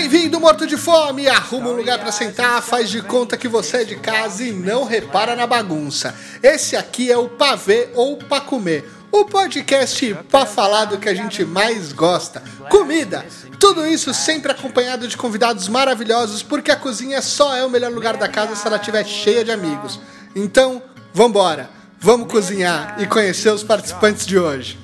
Bem-vindo, morto de fome! Arruma um lugar para sentar, faz de conta que você é de casa e não repara na bagunça. Esse aqui é o Pavê ou Pra Comer, o podcast pra falar do que a gente mais gosta: comida. Tudo isso sempre acompanhado de convidados maravilhosos, porque a cozinha só é o melhor lugar da casa se ela estiver cheia de amigos. Então, vambora! Vamos cozinhar e conhecer os participantes de hoje.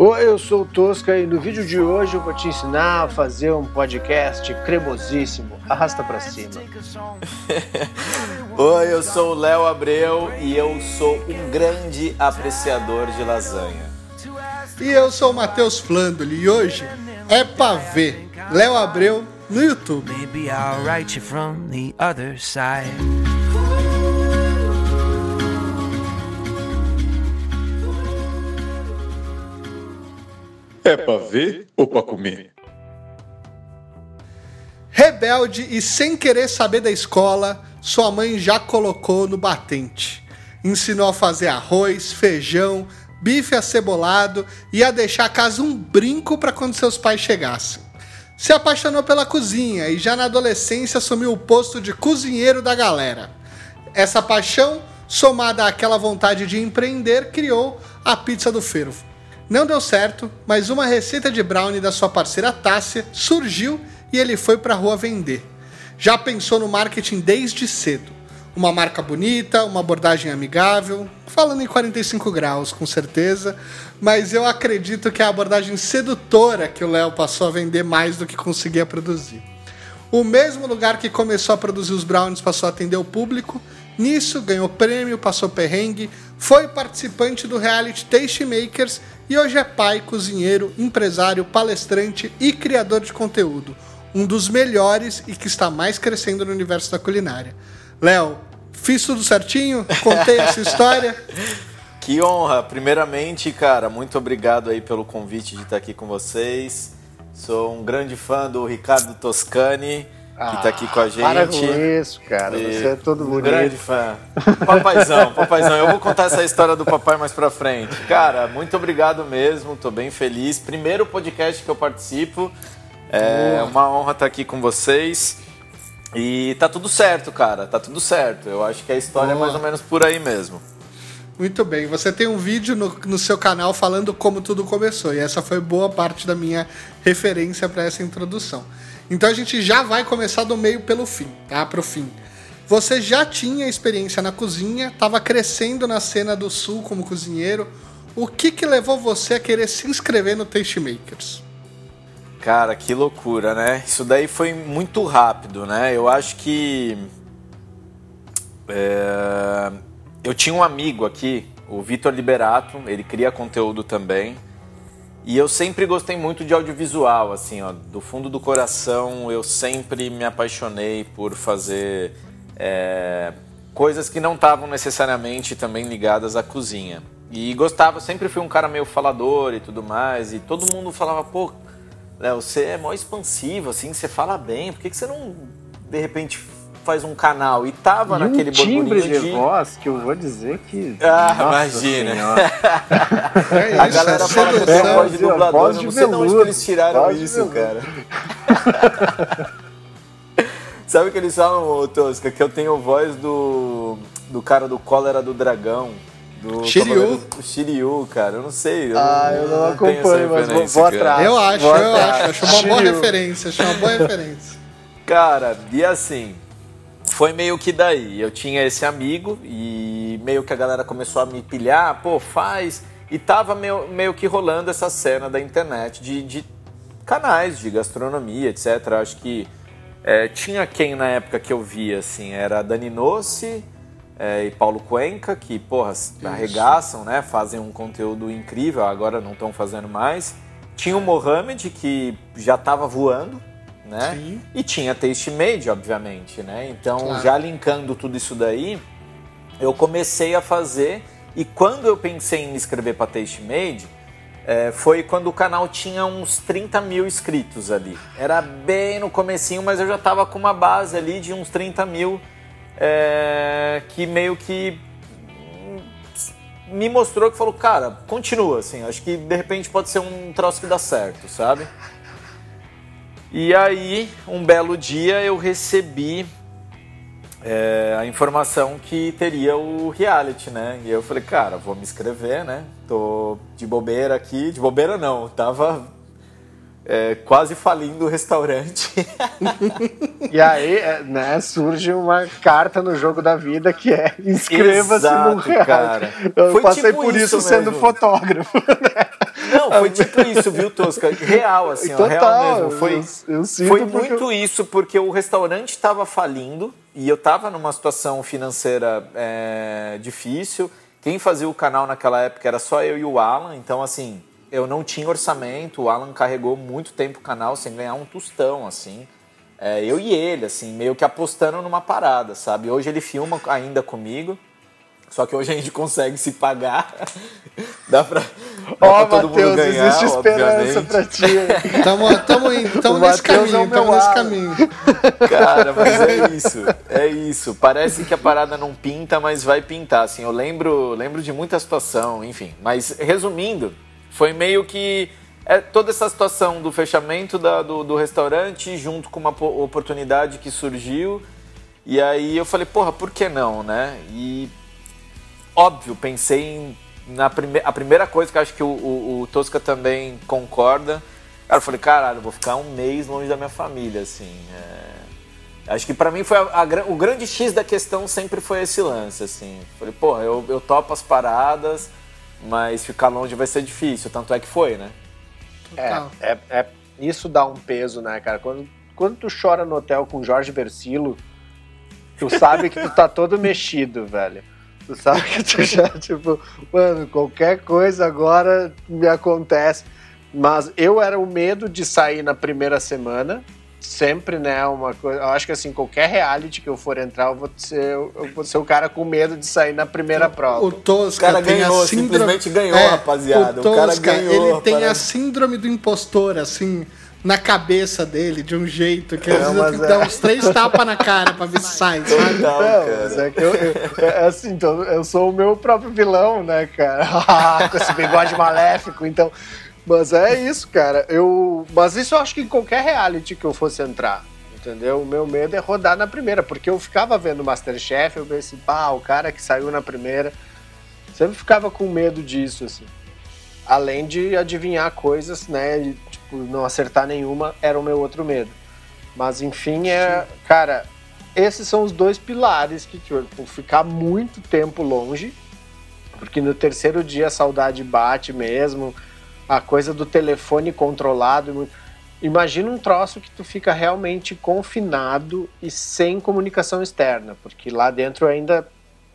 Oi, eu sou o Tosca e no vídeo de hoje eu vou te ensinar a fazer um podcast cremosíssimo. Arrasta pra cima. Oi, eu sou o Léo Abreu e eu sou um grande apreciador de lasanha. E eu sou o Matheus Flandoli e hoje é pra ver Léo Abreu no YouTube. Maybe I'll write you from the other side. É pra ver ou pra comer? Rebelde e sem querer saber da escola, sua mãe já colocou no batente. Ensinou a fazer arroz, feijão, bife acebolado e a deixar a casa um brinco para quando seus pais chegassem. Se apaixonou pela cozinha e já na adolescência assumiu o posto de cozinheiro da galera. Essa paixão, somada àquela vontade de empreender, criou a pizza do fervo. Não deu certo, mas uma receita de brownie da sua parceira Tássia surgiu e ele foi para a rua vender. Já pensou no marketing desde cedo. Uma marca bonita, uma abordagem amigável, falando em 45 graus, com certeza, mas eu acredito que é a abordagem sedutora que o Léo passou a vender mais do que conseguia produzir. O mesmo lugar que começou a produzir os brownies passou a atender o público. Nisso, ganhou prêmio, passou perrengue, foi participante do reality Taste Makers e hoje é pai, cozinheiro, empresário, palestrante e criador de conteúdo. Um dos melhores e que está mais crescendo no universo da culinária. Léo, fiz tudo certinho? Contei essa história? Que honra! Primeiramente, cara, muito obrigado aí pelo convite de estar aqui com vocês. Sou um grande fã do Ricardo Toscani, que está aqui com a gente. Para com isso, cara. E Você é todo bonito. grande fã. Papaizão, papaizão. Eu vou contar essa história do papai mais pra frente. Cara, muito obrigado mesmo, tô bem feliz. Primeiro podcast que eu participo. É uma honra estar aqui com vocês. E tá tudo certo, cara. Tá tudo certo. Eu acho que a história Boa. é mais ou menos por aí mesmo. Muito bem, você tem um vídeo no, no seu canal falando como tudo começou, e essa foi boa parte da minha referência para essa introdução. Então a gente já vai começar do meio pelo fim, tá? Pro fim. Você já tinha experiência na cozinha, estava crescendo na cena do sul como cozinheiro. O que que levou você a querer se inscrever no Taste Makers? Cara, que loucura, né? Isso daí foi muito rápido, né? Eu acho que. é, Eu tinha um amigo aqui, o Vitor Liberato, ele cria conteúdo também. E eu sempre gostei muito de audiovisual, assim, ó, do fundo do coração eu sempre me apaixonei por fazer é, coisas que não estavam necessariamente também ligadas à cozinha. E gostava, sempre fui um cara meio falador e tudo mais, e todo mundo falava, pô, Léo, você é mó expansivo, assim, você fala bem, por que, que você não, de repente, faz um canal? E tava E naquele um timbre de de... voz que eu vou dizer que. Ah, Nossa imagina. É A galera é fala que você é voz de dublador, Voz eu de não sei de onde eles tiraram isso, cara. Sabe o que eles falam, Tosca? Que eu tenho voz do, do cara do Cólera do Dragão. Do Shiryu. Do Shiryu, cara. Eu não sei. Eu Ah, eu não tenho essa acompanho, mas vou, vou atrás. Eu acho, vou eu atrás. acho. Acho uma boa referência, acho uma boa referência. Cara, e assim, foi meio que daí. Eu tinha esse amigo e meio que a galera começou a me pilhar, pô, faz. E tava meio, meio que rolando essa cena da internet de, de canais de gastronomia, etc. Acho que é, tinha quem na época que eu via, assim, era Dani Nossi é, e Paulo Cuenca, que, porra, arregaçam, né? Fazem um conteúdo incrível, agora não estão fazendo mais. Tinha o Mohamed, que já estava voando, né? Sim. E tinha Taste Made, obviamente, né? Então, Claro. já linkando tudo isso daí, eu comecei a fazer. E quando eu pensei em me inscrever para Taste Made, é, foi quando o canal tinha uns 30 mil inscritos ali. Era bem no comecinho, mas eu já tava com uma base ali de uns 30 mil é, que meio que me mostrou que falou, cara, continua, assim, acho que de repente pode ser um troço que dá certo, sabe? E aí, um belo dia, eu recebi é, a informação que teria o reality, né? E eu falei, cara, vou me inscrever, né? Tô de bobeira aqui, de bobeira não, tava é, quase falindo o restaurante. e aí, é, né, surge uma carta no jogo da vida que é inscreva-se no reality. Cara. Eu Foi passei tipo por isso, isso sendo fotógrafo, né? Não, foi tipo isso, viu, Tosca? Real, assim, Total, ó, real mesmo. Foi, eu, eu foi muito eu... isso, porque o restaurante estava falindo e eu estava numa situação financeira é, difícil. Quem fazia o canal naquela época era só eu e o Alan, então, assim, eu não tinha orçamento. O Alan carregou muito tempo o canal sem ganhar um tostão, assim. É, eu e ele, assim, meio que apostando numa parada, sabe? Hoje ele filma ainda comigo. Só que hoje a gente consegue se pagar. dá pra, Ó, oh, Matheus, existe esperança pra ti. tamo, tamo, indo, tamo nesse caminho, é tamo nesse caminho. Cara, mas é isso, é isso. Parece que a parada não pinta, mas vai pintar, assim. Eu lembro, lembro de muita situação, enfim. Mas, resumindo, foi meio que é, toda essa situação do fechamento da, do, do restaurante, junto com uma oportunidade que surgiu. E aí eu falei, porra, por que não, né? E óbvio, pensei em, na prime a primeira coisa que acho que o, o, o, Tosca também concorda. Cara, eu falei, caralho, eu vou ficar um mês longe da minha família, assim. É... Acho que para mim foi a, a, o grande X da questão sempre foi esse lance, assim. Falei, pô, eu, eu topo as paradas, mas ficar longe vai ser difícil. Tanto é que foi, né? É, é, é, isso dá um peso, né, cara? Quando, quando tu chora no hotel com Jorge Versilo, tu sabe que tu tá todo mexido, velho. Tu sabe que tu já, tipo, mano, qualquer coisa agora me acontece. Mas eu era o medo de sair na primeira semana. Sempre, né? Uma coisa. Eu acho que assim, qualquer reality que eu for entrar, eu vou ser, eu vou ser o cara com medo de sair na primeira prova. O Tosca o cara ganhou, síndrome... simplesmente ganhou, é, rapaziada. O, Tosca, o cara ganhou. Ele tem a síndrome do impostor, assim na cabeça dele de um jeito que às vezes é. dá uns três tapas na cara pra ver se sai, sabe? Não, mas é que eu, eu, é assim, então, eu sou o meu próprio vilão, né, cara? Com esse bigode maléfico, então. Mas é isso, cara. Eu, mas isso eu acho que em qualquer reality que eu fosse entrar, entendeu? O meu medo é rodar na primeira, porque eu ficava vendo Masterchef, eu pensei, pá, o cara que saiu na primeira. Sempre ficava com medo disso, assim. Além de adivinhar coisas, né? por não acertar nenhuma, era o meu outro medo. Mas enfim, é, cara, esses são os dois pilares que tipo, ficar muito tempo longe, porque no terceiro dia a saudade bate mesmo, a coisa do telefone controlado. Imagina um troço que tu fica realmente confinado e sem comunicação externa, porque lá dentro eu ainda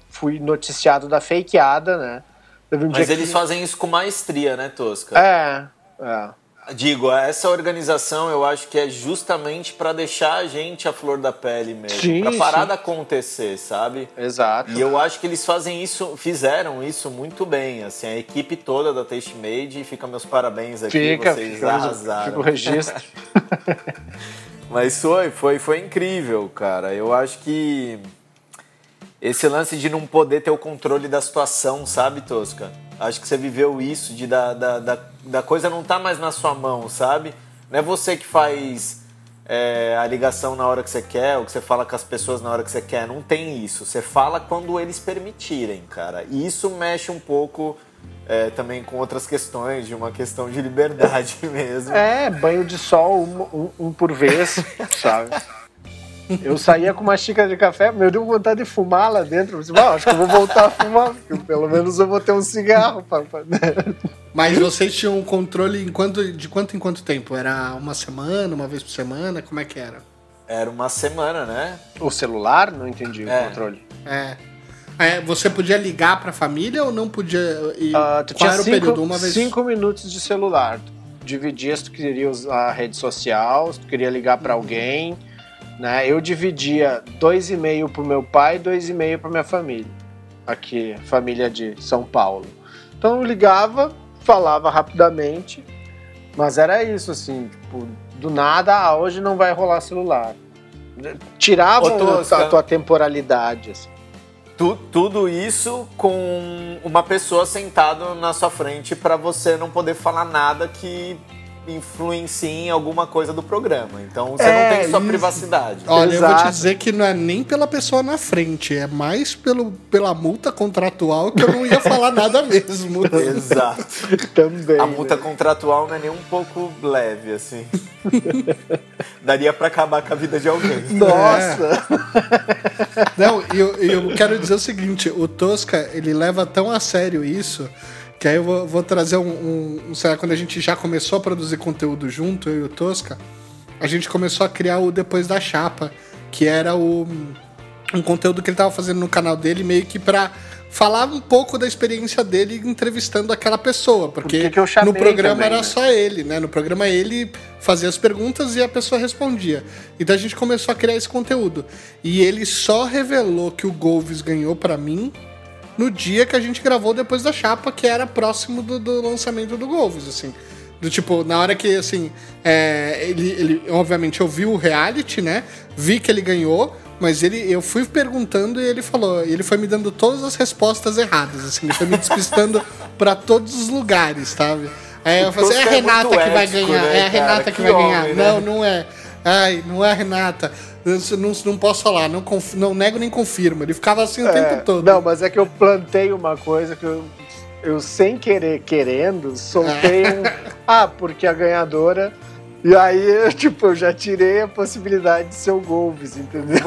fui noticiado da fakeada, né? Um Mas eles que... fazem isso com maestria, né, Tosca? É, é. Digo, essa organização eu acho que é justamente para deixar a gente a flor da pele mesmo, para parar sim. de acontecer, sabe? Exato. E eu acho que eles fazem isso, fizeram isso muito bem, assim, a equipe toda da Taste Made, fica meus parabéns aqui, fica, vocês fica, arrasaram. Fica o registro. Mas foi, foi, foi incrível, cara. Eu acho que esse lance de não poder ter o controle da situação, sabe, Tosca? Acho que você viveu isso, de da, da, da, da coisa não tá mais na sua mão, sabe? Não é você que faz é, a ligação na hora que você quer, ou que você fala com as pessoas na hora que você quer. Não tem isso. Você fala quando eles permitirem, cara. E isso mexe um pouco é, também com outras questões, de uma questão de liberdade mesmo. É, banho de sol um, um, um por vez, sabe? Eu saía com uma xícara de café, meu deu vontade de fumar lá dentro. Eu disse, ah, acho que eu vou voltar a fumar, porque pelo menos eu vou ter um cigarro. Pra... Mas vocês tinham um controle em quanto, de quanto em quanto tempo? Era uma semana, uma vez por semana? Como é que era? Era uma semana, né? O celular? Não entendi é. o controle. É. é. Você podia ligar para a família ou não podia? E uh, tu qual era cinco, o período? Uma vez? Cinco minutos de celular. dividia se tu queria usar a rede social, se tu queria ligar para alguém né? Eu dividia dois e meio para o meu pai, dois e meio para minha família, aqui família de São Paulo. Então eu ligava, falava rapidamente, mas era isso assim, tipo, do nada, ah, hoje não vai rolar celular. Tirava a tua temporalidade. Assim. Tu, tudo isso com uma pessoa sentada na sua frente para você não poder falar nada que influenciem em alguma coisa do programa. Então você É, não tem sua isso. privacidade. Olha, eu vou te Exato. dizer que não é nem pela pessoa na frente, é mais pelo, pela multa contratual que eu não ia falar nada mesmo. Exato. Também. A multa né? contratual não é nem um pouco leve, assim. Daria pra acabar com a vida de alguém. Nossa! Não, e eu, e eu quero dizer o seguinte, o Tosca, ele leva tão a sério isso, que aí eu vou, vou trazer um, um, um- sei lá, quando a gente já começou a produzir conteúdo junto, eu e o Tosca, a gente começou a criar o Depois da Chapa, que era o, um conteúdo que ele tava fazendo no canal dele, meio que pra falar um pouco da experiência dele entrevistando aquela pessoa, porque no programa também, era né? só ele, né? No programa ele fazia as perguntas e a pessoa respondia. Então a gente começou a criar esse conteúdo. E ele só revelou que o Golves ganhou pra mim no dia que a gente gravou depois da chapa, que era próximo do, do lançamento do Golves, assim. Do tipo, na hora que, assim, é, ele, ele, obviamente, eu vi o reality, né? Vi que ele ganhou, mas ele, eu fui perguntando e ele falou, ele foi me dando todas as respostas erradas, assim, ele foi me despistando pra todos os lugares, sabe? Aí eu falei assim, é a é Renata muito que vai ético, ganhar, né, é a cara? Renata que, Que vai ganhar. homem, né? Não, não é. Ai, não é a Renata. Eu não, não posso falar, não, conf- não nego nem confirmo. Ele ficava assim o É, tempo todo. Não, mas é que eu plantei uma coisa que eu, eu sem querer, querendo, soltei um. Ah, porque a ganhadora. E aí, tipo, eu já tirei a possibilidade de ser o Golves, entendeu?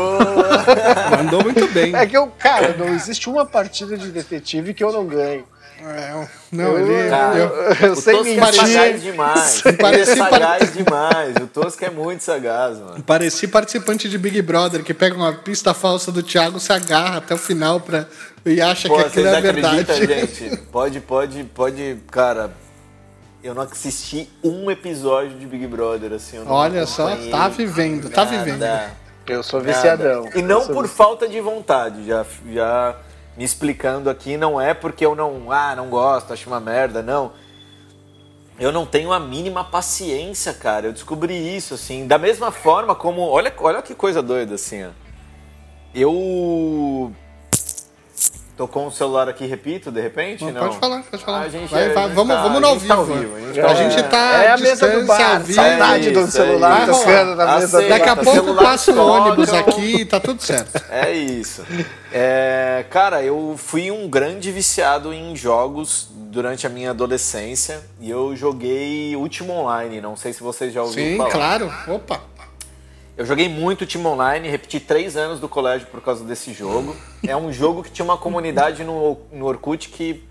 Mandou muito bem. É que eu, cara, não existe uma partida de detetive que eu não ganho. É, não, eu, ele. Cara, eu- eu, O sei é mentir. sagaz demais. Ele é Parece- sagaz demais. O Tosca é muito sagaz, mano. Pareci participante de Big Brother que pega uma pista falsa do Thiago, se agarra até o final pra, e acha Pô, que aquilo é verdade. gente? Pode, pode, pode, cara. Eu não assisti um episódio de Big Brother, assim. eu não Olha só, tá vivendo, tá nada, vivendo. Eu sou nada. viciadão. E não Eu sou por falta de vontade, já, já me explicando aqui, não é porque eu não, ah, não gosto, acho uma merda, não. Eu não tenho a mínima paciência, cara. Eu descobri isso, assim. Da mesma forma como. Olha, olha que coisa doida, assim, ó. Eu. Tô com o celular aqui, repito, de repente? Não, Não, Pode falar, pode falar. A gente vai, é- vai, vamos, tá- vamos no ao vivo. tá ao vivo, a gente a tá gente tá É a mesa do distância, bar, saudade do Isso, celular tocando na mesa do Daqui a pouco passa o ônibus aqui e tá tudo certo. É isso. É, cara, eu fui um grande viciado em jogos durante a minha adolescência e eu joguei Ultima Online. Não sei se vocês já ouviram Sim, falar. claro. Opa. Eu joguei muito Ultima Online, repeti três anos do colégio por causa desse jogo. É um jogo que tinha uma comunidade no, no Orkut que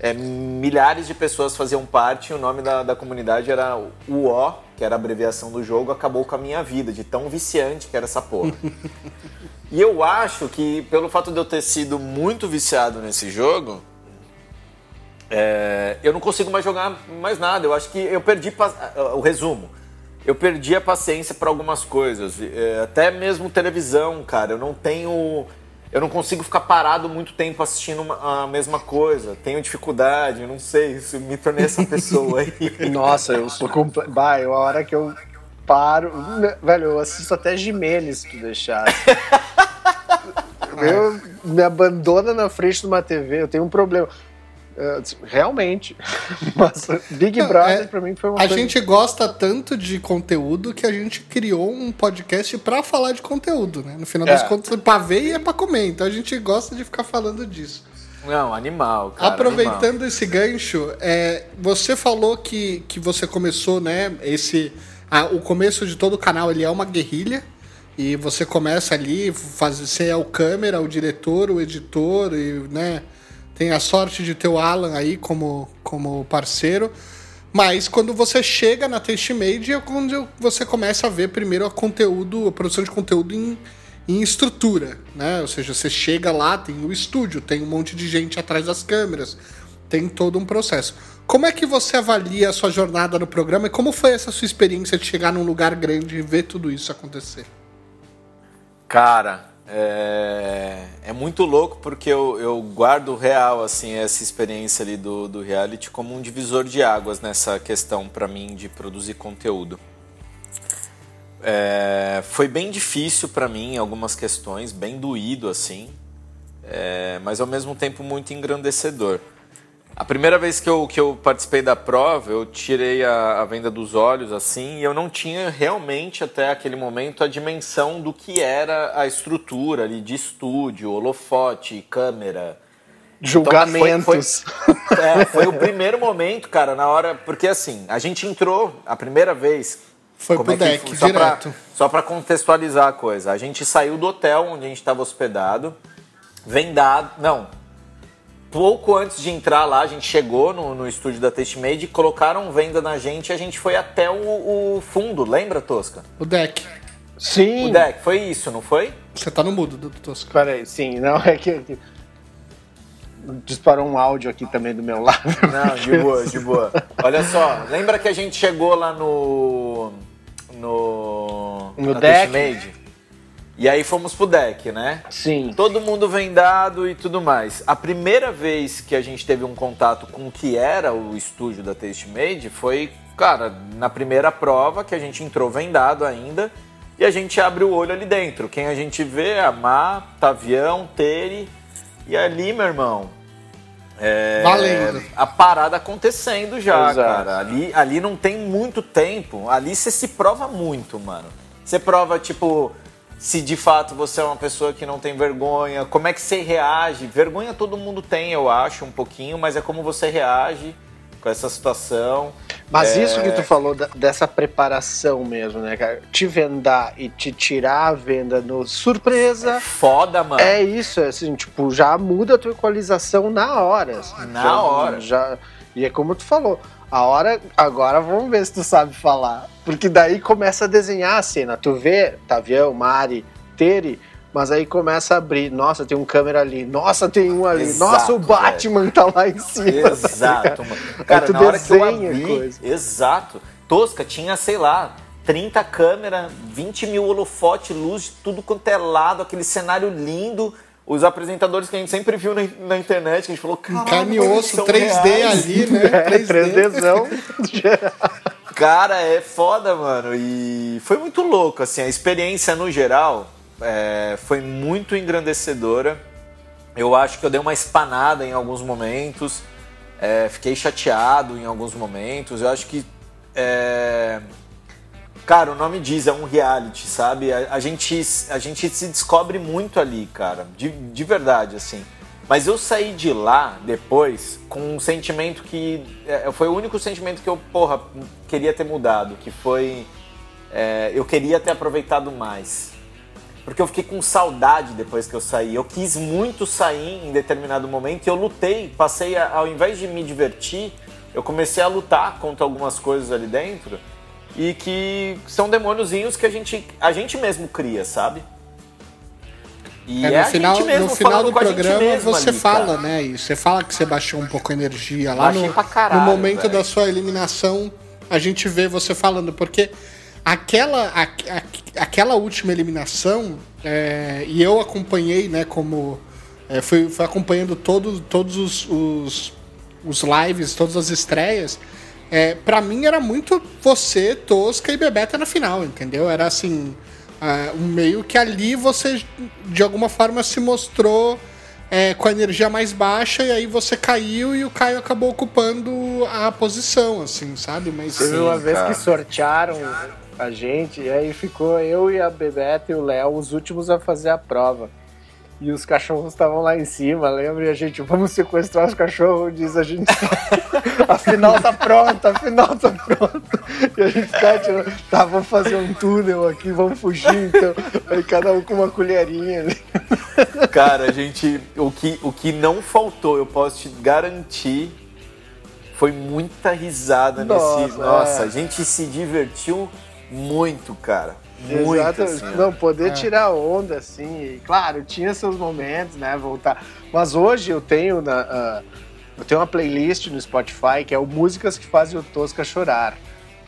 é, milhares de pessoas faziam parte. e O nome da, da comunidade era o O, que era a abreviação do jogo, acabou com a minha vida, de tão viciante que era essa porra. E eu acho que, pelo fato de eu ter sido muito viciado nesse jogo, é, eu não consigo mais jogar mais nada. Eu acho que eu perdi o resumo. Eu perdi a paciência para algumas coisas, é, até mesmo televisão, cara. Eu não tenho, eu não consigo ficar parado muito tempo assistindo uma- a mesma coisa. Tenho dificuldade, não sei, se me tornei essa pessoa aí. Nossa, eu sou completo. Eu, a hora que eu paro. Velho, eu assisto até Jimenez se tu deixar. eu me abandona na frente de uma TV, eu tenho um problema. É, realmente. Mas Big Não, Brother é- pra mim foi uma A coisa. gente gosta tanto de conteúdo que a gente criou um podcast pra falar de conteúdo, né? No final das É. contas, é pra ver e é pra comer. Então a gente gosta de ficar falando disso. Não, animal, cara. Aproveitando esse gancho, é, você falou que, que você começou, né? Esse, a- o começo de todo o canal ele é uma guerrilha. E você começa ali, faz, você é o câmera, o diretor, o editor, e né, tem a sorte de ter o Alan aí como, como parceiro. Mas quando você chega na Tastemade é quando você começa a ver primeiro a conteúdo, a produção de conteúdo em, em estrutura, né? Ou seja, você chega lá, tem o estúdio, tem um monte de gente atrás das câmeras, tem todo um processo. Como é que você avalia a sua jornada no programa e como foi essa sua experiência de chegar num lugar grande e ver tudo isso acontecer? Cara, é, é muito louco porque eu, eu guardo real assim essa experiência ali do, do reality como um divisor de águas nessa questão pra mim de produzir conteúdo. É, foi bem difícil pra mim algumas questões, bem doído assim, é, mas ao mesmo tempo muito engrandecedor. A primeira vez que eu, que eu participei da prova, eu tirei a, a, venda dos olhos assim, e eu não tinha realmente até aquele momento a dimensão do que era a estrutura ali de estúdio, holofote, câmera. Julgamentos. Então, foi, foi, é, foi o primeiro momento, cara, na hora. Porque assim, a gente entrou a primeira vez. Foi pro é deck, que, só direto. Pra, só para contextualizar a coisa. A gente saiu do hotel onde a gente estava hospedado, vendado. Não, pouco antes de entrar lá, a gente chegou no, no estúdio da Tastmade, colocaram venda na gente e a gente foi até o, o, fundo, lembra, Tosca? O deck. Sim. O deck, foi isso, não foi? Você tá no mudo, do Tosca. Peraí, sim, não, é que. Disparou um áudio aqui também do meu lado. Não, de boa, de boa. Olha só, lembra que a gente chegou lá no. No. No deck? Tastmade? E aí fomos pro deck, né? Sim. Todo mundo vendado e tudo mais. A primeira vez que a gente teve um contato com o que era o estúdio da Taste Made foi, cara, na primeira prova que a gente entrou vendado ainda e a gente abre o olho ali dentro. Quem a gente vê é a Má, Tavião, Tere e ali, meu irmão. É, Valendo. A parada acontecendo já, Exato. cara. Ali, ali não tem muito tempo. Ali você se prova muito, mano. Você prova, tipo, se de fato você é uma pessoa que não tem vergonha, como é que você reage? Vergonha todo mundo tem, eu acho, um pouquinho, mas é como você reage com essa situação. Mas é... isso que tu falou dessa preparação mesmo, né, cara? Te vendar e te tirar a venda no surpresa. É foda, mano. É isso, é assim, tipo, já muda a tua equalização na hora. Assim, na já, hora. Já, e é como tu falou. A hora, agora vamos ver se tu sabe falar. Porque daí começa a desenhar a cena. Tu vê Tavião, Mari, Tere, mas aí começa a abrir. Nossa, tem um câmera ali. Nossa, tem um ali. Exato, Nossa, o Batman velho. tá lá em cima. Exato, mano. Cara, na hora que eu abri, coisa. exato. Tosca tinha, sei lá, 30 câmeras, 20 mil holofote, luz, tudo quanto é lado, aquele cenário lindo os apresentadores que a gente sempre viu na, na internet, que a gente falou, cara. Carne e osso, 3D reais. ali, né? É, 3D. 3Dzão. cara, é foda, mano. E foi muito louco, assim, a experiência no geral é, foi muito engrandecedora. Eu acho que eu dei uma espanada em alguns momentos, é, fiquei chateado em alguns momentos. Eu acho que é, Cara, o nome diz, é um reality, sabe? A, a, gente, a gente se descobre muito ali, cara. De, de verdade, assim. Mas eu saí de lá depois com um sentimento que. É, foi o único sentimento que eu, porra, queria ter mudado. Que foi. É, eu queria ter aproveitado mais. Porque eu fiquei com saudade depois que eu saí. Eu quis muito sair em determinado momento e eu lutei. Passei, a, ao invés de me divertir, eu comecei a lutar contra algumas coisas ali dentro e que são demôniozinhos que a gente, a gente mesmo cria, sabe? E é, no é final, no final do programa você ali, fala, né? E você fala que você baixou um pouco a energia lá no, caralho, no momento véio. da sua eliminação. A gente vê você falando, porque aquela, a, a, aquela última eliminação, é, e eu acompanhei, né, como. É, fui, fui acompanhando todo, todos os, os, os lives, todas as estreias. É, para mim era muito você, Tosca e Bebeta na final, entendeu? Era assim, uh, um meio que ali você de alguma forma se mostrou é, com a energia mais baixa e aí você caiu e o Caio acabou ocupando a posição, assim, sabe? Mas Teve uma vez que sortearam a gente e aí ficou eu e a Bebeta e o Léo os últimos a fazer a prova. E os cachorros estavam lá em cima, lembra? E a gente, vamos sequestrar os cachorros, diz a gente. a final tá pronta, a final tá pronta. E a gente tá tirando, tá, vamos fazer um túnel aqui, vamos fugir, então. Aí cada um com uma colherinha ali. Cara, a gente. O que, o que não faltou, eu posso te garantir, foi muita risada Nossa, nesse. Nossa, é. a gente se divertiu muito, cara. Muito, Exato. Assim, não, poder é. tirar onda, assim. E, claro, tinha seus momentos, né? Voltar. Mas hoje eu tenho na. Uh, eu tenho uma playlist no Spotify que é o Músicas que Fazem o Tosca Chorar.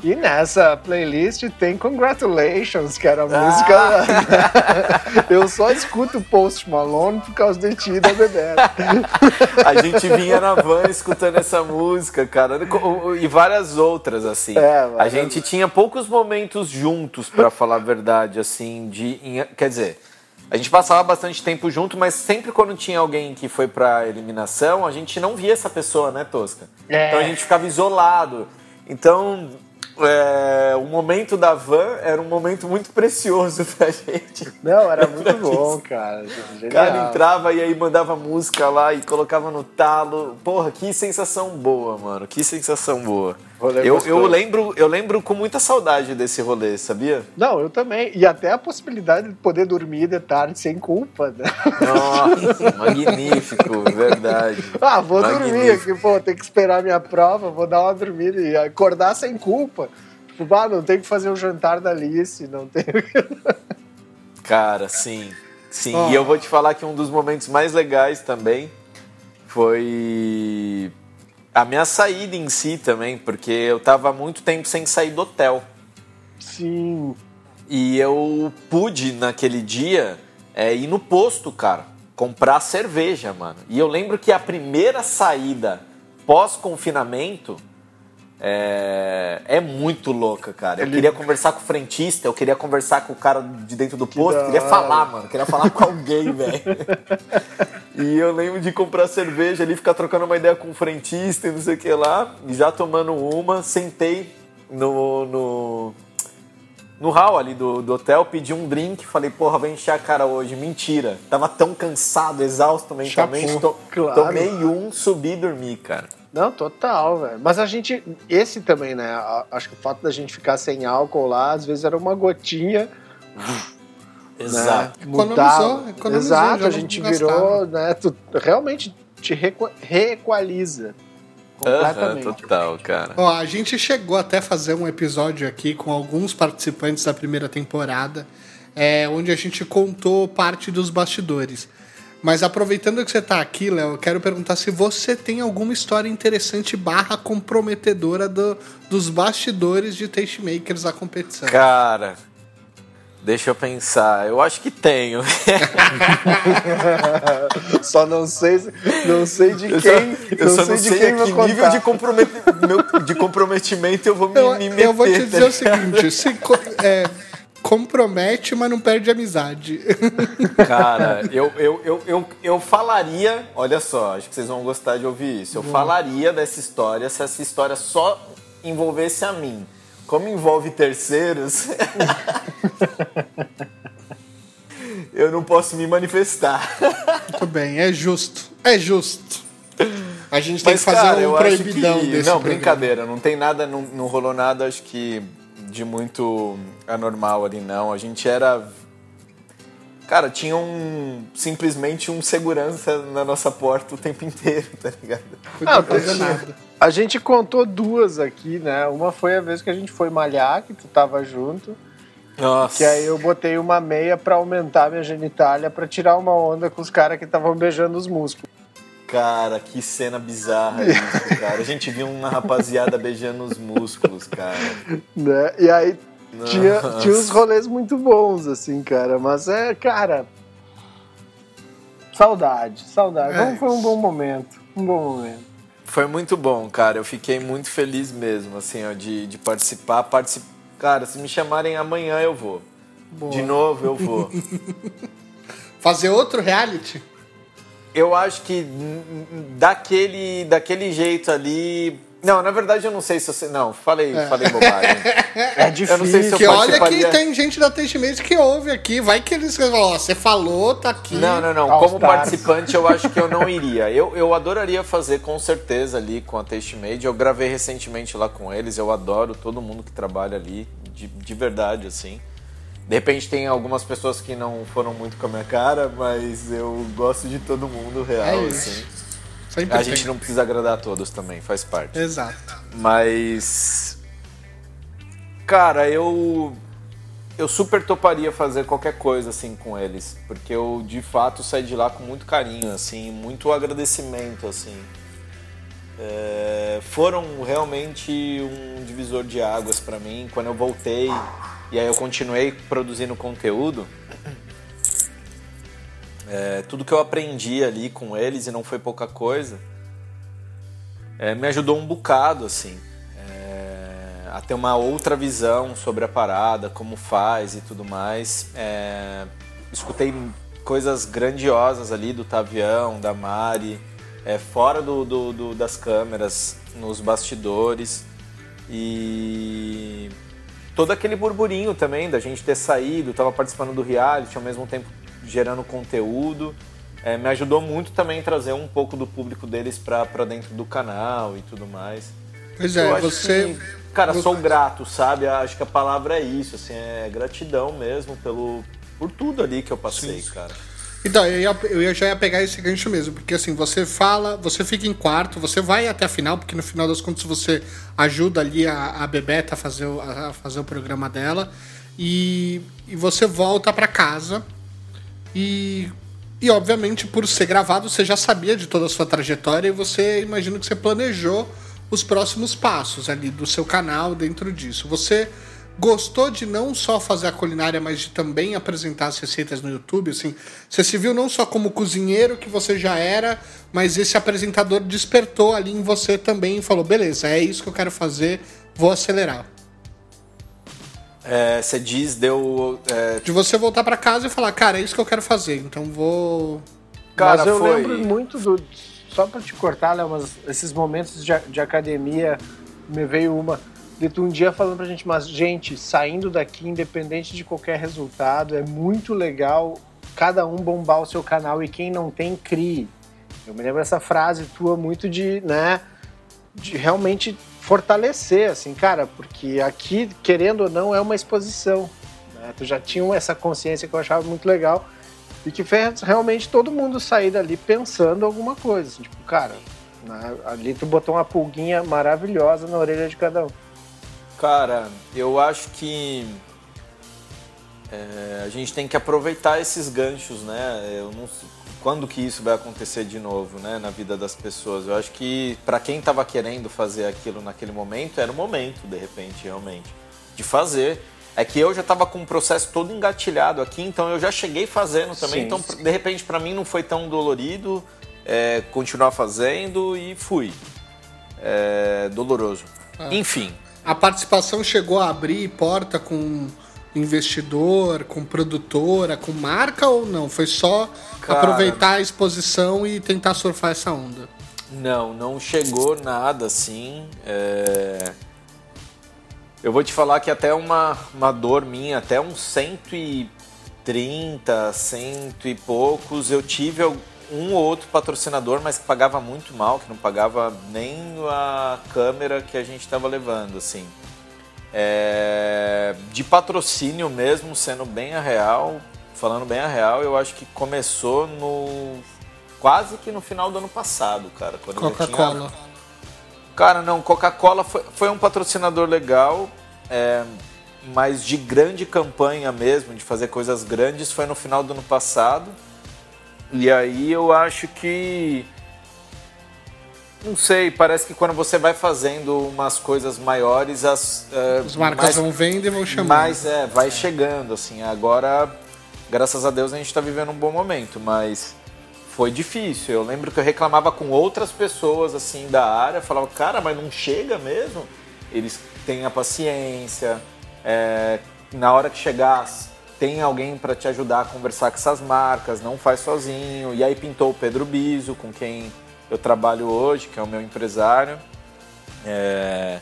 E nessa playlist tem Congratulations, que era a música. Ah. eu só escuto Post Malone por causa de ti da Bebeto. a gente vinha na van escutando essa música, cara, e várias outras, assim. É, a gente tinha poucos momentos juntos, para falar a verdade, assim, de. Quer dizer. a gente passava bastante tempo junto, mas sempre quando tinha alguém que foi pra eliminação, a gente não via essa pessoa, né, Tosca? É. Então a gente ficava isolado. Então, é, o momento da van era um momento muito precioso pra gente. Não, era muito bom, cara. O cara entrava e aí mandava música lá e colocava no talo. Porra, que sensação boa, mano. Que sensação boa. Eu, eu, lembro, eu lembro com muita saudade desse rolê, sabia? Não, eu também. E até a possibilidade de poder dormir de tarde sem culpa, né? Nossa, magnífico, verdade. Ah, vou dormir Magnífico. aqui, pô, tem que esperar minha prova, vou dar uma dormida e acordar sem culpa. Tipo, ah, não tem que fazer o jantar da Alice, não tem. Cara, sim. Sim, Ó. e eu vou te falar que um dos momentos mais legais também foi a minha saída em si também, porque eu tava muito tempo sem sair do hotel. Sim. E eu pude, naquele dia, é, ir no posto, cara, comprar cerveja, mano. E eu lembro que a primeira saída pós-confinamento é, é muito louca, cara. Eu queria conversar com o frentista, eu queria conversar com o cara de dentro do posto, da queria falar, mano. Queria falar com alguém, velho. E eu lembro de comprar cerveja ali, ficar trocando uma ideia com o frentista e não sei o que lá, já tomando uma, sentei no, no, no hall ali do, do hotel, pedi um drink, falei, porra, vou encher a cara hoje. Mentira. Tava tão cansado, exausto mentalmente. To- Claro. Tomei um, subi e dormi, cara. Não, total, velho. Mas a gente. Esse também, né? Acho que o fato da gente ficar sem álcool lá, às vezes era uma gotinha. Exato. Né? Economizou, Mudava. economizou, Exato, a gente virou, né? Tu realmente te reequaliza. Completamente. total, cara. Ó, a gente chegou até a fazer um episódio aqui com alguns participantes da primeira temporada, é, onde a gente contou parte dos bastidores. Mas aproveitando que você tá aqui, Léo, eu quero perguntar se você tem alguma história interessante barra comprometedora do- dos bastidores de Tastemakers da competição. Cara, deixa eu pensar. Eu acho que tenho. Só não sei, se- não sei de Eu só, quem, eu só não de sei quem a vou que contar. nível de, comprometi- meu- de comprometimento eu vou me, Eu, me meter. eu vou te tá dizer o seguinte: se co- é, compromete, mas não perde amizade. Cara, eu, eu, eu, eu, eu falaria, olha só, acho que vocês vão gostar de ouvir isso. Eu falaria dessa história se essa história só envolvesse a mim. Como envolve terceiros, eu não posso me manifestar. Muito bem, é justo. É justo. A gente tem Mas, que fazer cara, um eu acho proibidão que... desse Não, programa. brincadeira, não tem nada, não, não rolou nada, acho que de muito anormal ali, não. A gente era. Cara, tinha um. simplesmente um segurança na nossa porta o tempo inteiro, tá ligado? Ah. A gente contou duas aqui, né? Uma foi a vez que a gente foi malhar, que tu tava junto. Nossa. Que aí eu botei uma meia pra aumentar minha genitália pra tirar uma onda com os caras que estavam beijando os músculos. Cara, que cena bizarra isso, cara. A gente viu uma rapaziada beijando os músculos, cara. Né? E aí tinha, tinha uns rolês muito bons, assim, cara. Mas é, cara. Saudade, saudade. É. Foi um bom momento. Um bom momento. Foi muito bom, cara. Eu fiquei muito feliz mesmo, assim, ó, de, de participar. Particip... Cara, se me chamarem amanhã, eu vou. Boa. De novo, eu vou. Fazer outro reality? eu acho que daquele, daquele jeito ali. Não, na verdade eu não sei se você. Não, falei, falei bobagem. É difícil. Eu não sei se eu Que olha que tem gente da Tastemakers que ouve aqui. Vai que eles falam, ó, você falou, tá aqui. Não, não, não. All Como Stars. participante, eu acho que eu não iria. Eu, eu adoraria fazer com certeza ali com a Taste Made. Eu gravei recentemente lá com eles. Eu adoro todo mundo que trabalha ali, de, de verdade, assim. De repente tem algumas pessoas que não foram muito com a minha cara, mas eu gosto de todo mundo real, É isso. assim. Sempre A tem. gente não precisa agradar a todos também, faz parte. Exato. Mas. Cara, eu. Eu super toparia fazer qualquer coisa assim com eles. Porque eu de fato saí de lá com muito carinho, assim, muito agradecimento, assim. É, foram realmente um divisor de águas pra mim. Quando eu voltei e aí eu continuei produzindo conteúdo. É, tudo que eu aprendi ali com eles, e não foi pouca coisa, é, me ajudou um bocado, assim, é, a ter uma outra visão sobre a parada, como faz e tudo mais. É, escutei coisas grandiosas ali do Tavião, da Mari, é, fora do, do, do, das câmeras, nos bastidores. E todo aquele burburinho também da gente ter saído, tava participando do reality, ao mesmo tempo gerando conteúdo. É, me ajudou muito também trazer um pouco do público deles para dentro do canal e tudo mais. Pois é, você. Que, cara, sou grato, sabe? Acho que a palavra é isso, assim, é gratidão mesmo pelo, por tudo ali que eu passei, Sim. cara. Então, eu, ia, eu já ia pegar esse gancho mesmo, porque assim, você fala, você fica em quarto, você vai até a final, porque no final das contas você ajuda ali a, a Bebeta a fazer, o, a fazer o programa dela, e, e você volta para casa, e, e obviamente por ser gravado você já sabia de toda a sua trajetória, e você, imagino que você planejou os próximos passos ali do seu canal dentro disso. Você gostou de não só fazer a culinária, mas de também apresentar as receitas no YouTube, assim, você se viu não só como cozinheiro que você já era, mas esse apresentador despertou ali em você também e falou, beleza, é isso que eu quero fazer, vou acelerar. É, você diz, deu... É... De você voltar para casa e falar, cara, é isso que eu quero fazer, então vou... Cara, mas eu foi... lembro muito do... Só para te cortar, Léo, mas esses momentos de, de academia, me veio uma de tu um dia falando pra gente, mas gente, saindo daqui, independente de qualquer resultado, é muito legal cada um bombar o seu canal e quem não tem, crie. Eu me lembro dessa frase tua muito de, né, de realmente fortalecer, assim, cara, porque aqui, querendo ou não, é uma exposição. Né? Tu já tinha essa consciência que eu achava muito legal e que fez realmente todo mundo sair dali pensando alguma coisa. Assim, tipo, cara, né, ali tu botou uma pulguinha maravilhosa na orelha de cada um. Cara, eu acho que é, a gente tem que aproveitar esses ganchos, né? Eu não, quando que isso vai acontecer de novo, né, na vida das pessoas? Eu acho que para quem estava querendo fazer aquilo naquele momento, era o momento, de repente, realmente, de fazer. É que eu já estava com o processo todo engatilhado aqui, então eu já cheguei fazendo também. Sim, então, sim. de repente, para mim não foi tão dolorido é, continuar fazendo e fui. É, doloroso. Ah. Enfim, a participação chegou a abrir porta com investidor, com produtora, com marca ou não? Foi só Cara, aproveitar a exposição e tentar surfar essa onda? Não, não chegou nada assim. É... Eu vou te falar que até uma, uma dor minha, até uns 130, cento e poucos, eu tive um ou outro patrocinador, mas que pagava muito mal, que não pagava nem a câmera que a gente estava levando, assim. É, de patrocínio mesmo, sendo bem a real, falando bem a real, eu acho que começou no quase que no final do ano passado, cara. Coca-Cola. Tinha... Cara, não, Coca-Cola foi, foi um patrocinador legal, é, mas de grande campanha mesmo, de fazer coisas grandes, foi no final do ano passado. E aí eu acho que. Não sei, parece que quando você vai fazendo umas coisas maiores, as. Uh, As marcas mais, vão vendo e vão chamando. Mas é, vai chegando, assim. Agora, graças a Deus, a gente está vivendo um bom momento, mas foi difícil. Eu lembro que eu reclamava com outras pessoas, assim, da área, falava, cara, mas não chega mesmo? Eles têm a paciência, é, na hora que chegar tem alguém para te ajudar a conversar com essas marcas, não faz sozinho. E aí pintou o Pedro Biso, com quem eu trabalho hoje, que é o meu empresário. É...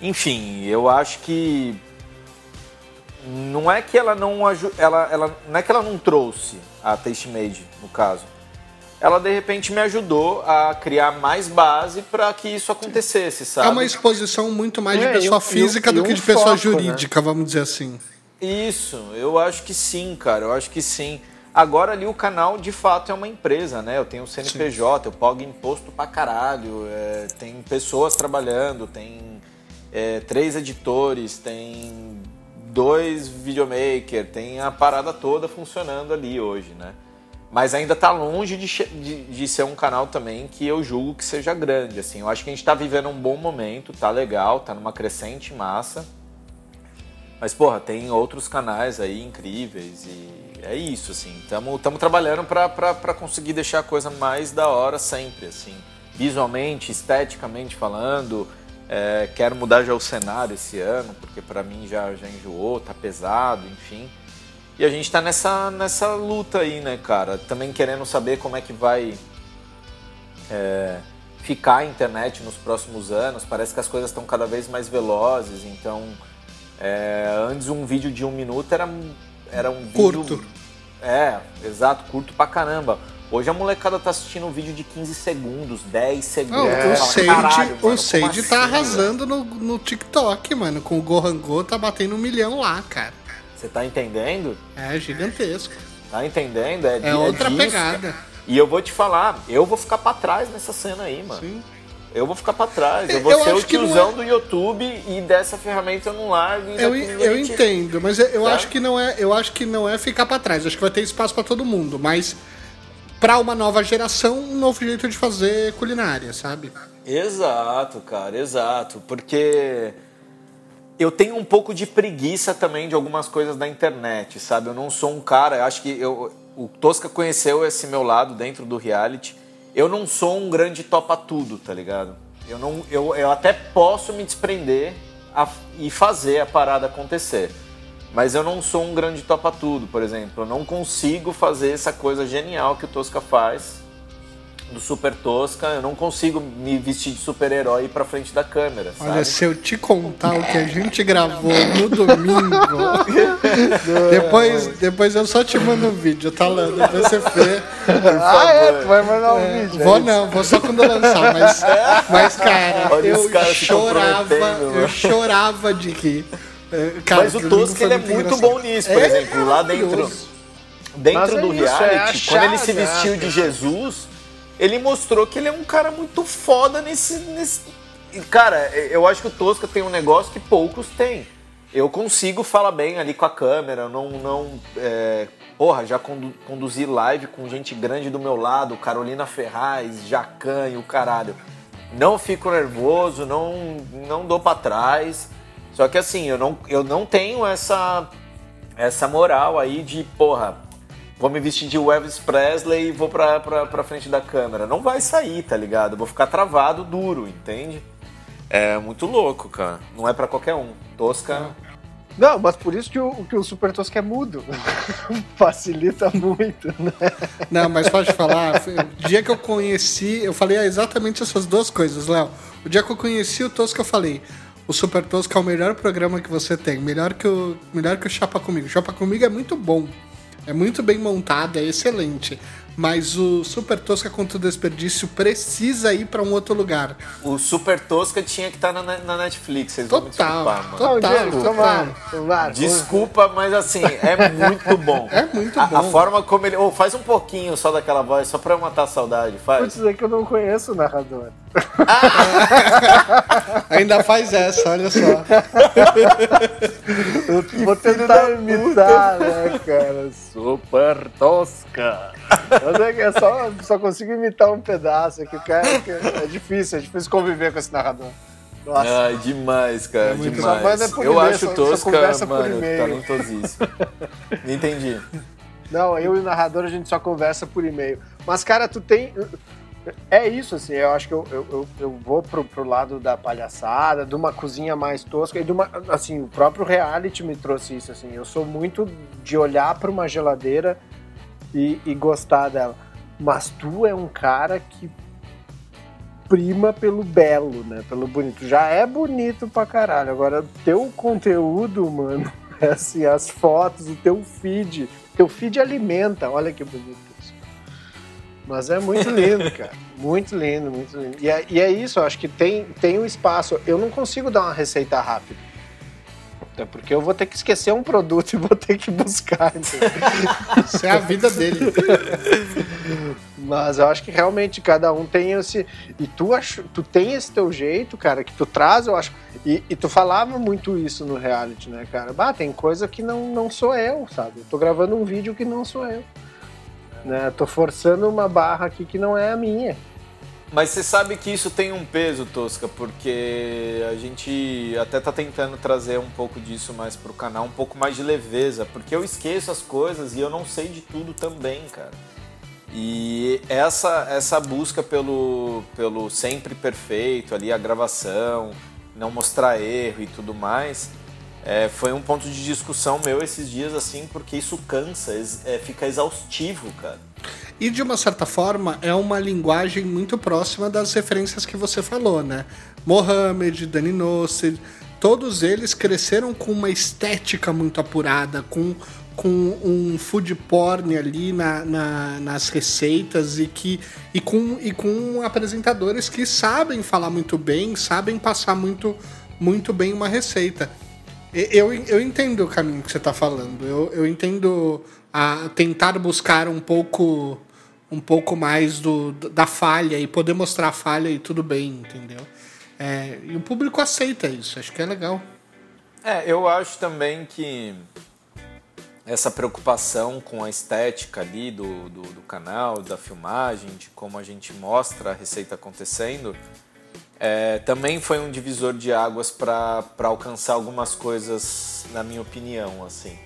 Enfim, eu acho que não é que ela não ela, ela não é que ela não trouxe a Taste Made, no caso. Ela de repente me ajudou a criar mais base para que isso acontecesse, sabe? É uma exposição muito mais de é, pessoa física do que de pessoa foco, né? jurídica, né? vamos dizer assim. Isso, eu acho que sim, cara, eu acho que sim. Agora ali o canal de fato é uma empresa, né? Eu tenho o CNPJ, sim. eu pago imposto pra caralho, é, tem pessoas trabalhando, tem é, três editores, tem dois videomaker, tem a parada toda funcionando ali hoje, né? Mas ainda tá longe de, de, de, ser um canal também que eu julgo que seja grande, assim. Eu acho que a gente tá vivendo um bom momento, tá legal, tá numa crescente massa. Mas, porra, tem outros canais aí incríveis e é isso, assim. Estamos trabalhando para conseguir deixar a coisa mais da hora sempre, assim. Visualmente, esteticamente falando. É, quero mudar já o cenário esse ano, porque para mim já, já enjoou, tá pesado, enfim. E a gente tá nessa, nessa luta aí, né, cara? Também querendo saber como é que vai é, ficar a internet nos próximos anos. Parece que as coisas estão cada vez mais velozes, então é, antes um vídeo de um minuto era, era um Curto. vídeo. É, exato, curto pra caramba. Hoje a molecada tá assistindo um vídeo de 15 segundos, 10 segundos. Não, Fala, o Sage, "Caralho, o mano, Sage como tá assim, arrasando no, no TikTok, mano. Com o Gohan Go tá batendo um milhão lá, cara. velho?" Você tá entendendo? É gigantesco. Tá entendendo? É, É outra disso. pegada. E eu vou te falar, eu vou ficar pra trás nessa cena aí, mano. Sim. Eu vou ficar pra trás. Eu vou Eu ser o tiozão é- do YouTube e dessa ferramenta eu não largo. e Eu, eu entendo, mas eu, eu Tá? acho que não é, eu acho que não é ficar pra trás. Acho que vai ter espaço pra todo mundo, mas pra uma nova geração, um novo jeito de fazer culinária, sabe? Exato, cara, exato. Porque eu tenho um pouco de preguiça também de algumas coisas da internet, sabe? Eu não sou um cara, eu acho que eu, o Tosca conheceu esse meu lado dentro do reality. Eu não sou um grande topa tudo, tá ligado? Eu, não, eu, eu até posso me desprender a- e fazer a parada acontecer. Mas eu não sou um grande topa tudo, por exemplo. Eu não consigo fazer essa coisa genial que o Tosca faz do Super Tosca. Eu não consigo me vestir de super-herói ir pra frente da câmera, sabe? Olha, se eu te contar o que a gente gravou no domingo, depois, depois eu só te mando um vídeo, tá, Lando? Pra você ver. Ah, é? Tu vai mandar um vídeo. Vou é isso? não, vou só quando eu lançar, mas, mas cara, Olha eu chorava, eu chorava de rir. É, Cara, Mas o Tosca ele é muito engraçado. bom nisso, por É exemplo, lá dentro, dentro é do isso, é a reality, quando ele se vestiu é. de Jesus, ele mostrou que ele é um cara muito foda nesse. nesse... Cara, eu acho que o Tosca tem um negócio que poucos têm. Eu consigo falar bem ali com a câmera, não. não é, Porra, já condu- conduzi live com gente grande do meu lado, Carolina Ferraz, Jacan e o caralho. Não fico nervoso, não, não dou pra trás. Só que assim, eu não, eu não tenho essa, essa moral aí de, porra, vou me vestir de Elvis Presley e vou pra, pra, pra frente da câmera. Não vai sair, tá ligado? Vou ficar travado, duro, entende? É muito louco, cara. Não é pra qualquer um. Tosca. Não, mas por isso que o, que o Super Tosca é mudo. Facilita muito, né? Não, mas pode falar, o dia que eu conheci, eu falei exatamente essas duas coisas, Léo. O dia que eu conheci o Tosca, eu falei, o Super Tosca é o melhor programa que você tem, melhor que o, melhor que o Chapa Comigo. O Chapa Comigo é muito bom, é muito bem montado, é excelente. Mas o Super Tosca contra o Desperdício precisa ir pra um outro lugar. O Super Tosca tinha que estar na, na Netflix. Vocês vão me Total, desculpar, mano. total. Tomara. Desculpa, mas assim, é muito bom. É muito A- A, bom. forma como ele. Ô, faz um pouquinho só daquela voz, só pra eu matar a saudade. Vou Faz. dizer que eu não conheço o narrador. Ainda faz essa, olha só. Eu vou tentar imitar, né, cara? Super Tosca. É que é só, só consigo imitar um pedaço. É que o cara que é difícil, é difícil conviver com esse narrador. Nossa. Ai, demais, cara, muito demais. é eu acho só- Tosca, conversa por mano, e-mail. talentosíssimo. Entendi. Não, eu e o narrador a gente só conversa por e-mail. Mas, cara, tu tem. É isso, assim, eu acho que eu, eu, eu, eu vou pro, pro lado da palhaçada, de uma cozinha mais tosca e de uma. Assim, o próprio reality me trouxe isso, assim. Eu sou muito de olhar para uma geladeira e, e gostar dela. Mas tu é um cara que prima pelo belo, né? Pelo bonito. Já é bonito pra caralho. Agora, teu conteúdo, mano, é assim, as fotos, o teu feed. Teu feed alimenta, olha que bonito isso. Mas é muito lindo, cara. Muito lindo, muito lindo. E é, e é isso, eu acho que tem, tem um espaço. Eu não consigo dar uma receita rápida. Até porque eu vou ter que esquecer um produto e vou ter que buscar. Isso é a vida dele. Mas eu acho que realmente cada um tem esse. E tu, ach... tu tem esse teu jeito, cara, que tu traz, eu acho. E, e tu falava muito isso no reality, né, cara? Bah, tem coisa que não, não sou eu, sabe? Eu tô gravando um vídeo que não sou eu. Né? Tô forçando uma barra aqui que não é a minha. Mas você sabe que isso tem um peso, Tosca, porque a gente até tá tentando trazer um pouco disso mais pro canal, um pouco mais de leveza, porque eu esqueço as coisas e eu não sei de tudo também, cara. E essa essa busca pelo pelo sempre perfeito ali, a gravação, não mostrar erro e tudo mais, é, foi um ponto de discussão meu esses dias, assim, porque isso cansa, é, fica exaustivo, cara. E de uma certa forma é uma linguagem muito próxima das referências que você falou, né? Mohamed, Dani Nosser, todos eles cresceram com uma estética muito apurada, com, com um food porn ali na, na, nas receitas e, que, e, com, e com apresentadores que sabem falar muito bem, sabem passar muito, muito bem uma receita. Eu, eu entendo o caminho que você está falando. Eu, eu entendo a tentar buscar um pouco um pouco mais do, da falha e poder mostrar a falha e tudo bem, entendeu? É, e o público aceita isso, acho que é legal. É, eu acho também que essa preocupação com a estética ali do, do, do canal, da filmagem, de como a gente mostra a receita acontecendo, é, também foi um divisor de águas para alcançar algumas coisas, na minha opinião, assim.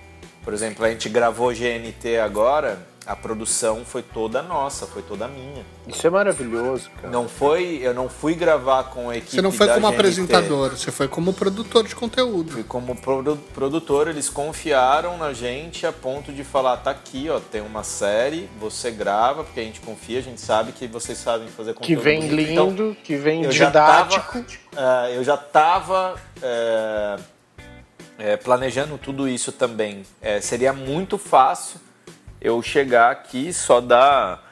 Por exemplo, a gente gravou GNT agora, a produção foi toda nossa, foi toda minha. Isso é maravilhoso, cara. Não foi, eu não fui gravar com a equipe Você não foi como GNT. apresentador, você foi como produtor de conteúdo. Fui como produ produtor, eles confiaram na gente a ponto de falar, tá aqui, ó, tem uma série, você grava, porque a gente confia, a gente sabe que vocês sabem fazer conteúdo. Que vem lindo, então, que vem eu didático. Já tava, uh, eu já tava uh, é, planejando tudo isso também. É, seria muito fácil eu chegar aqui, só dar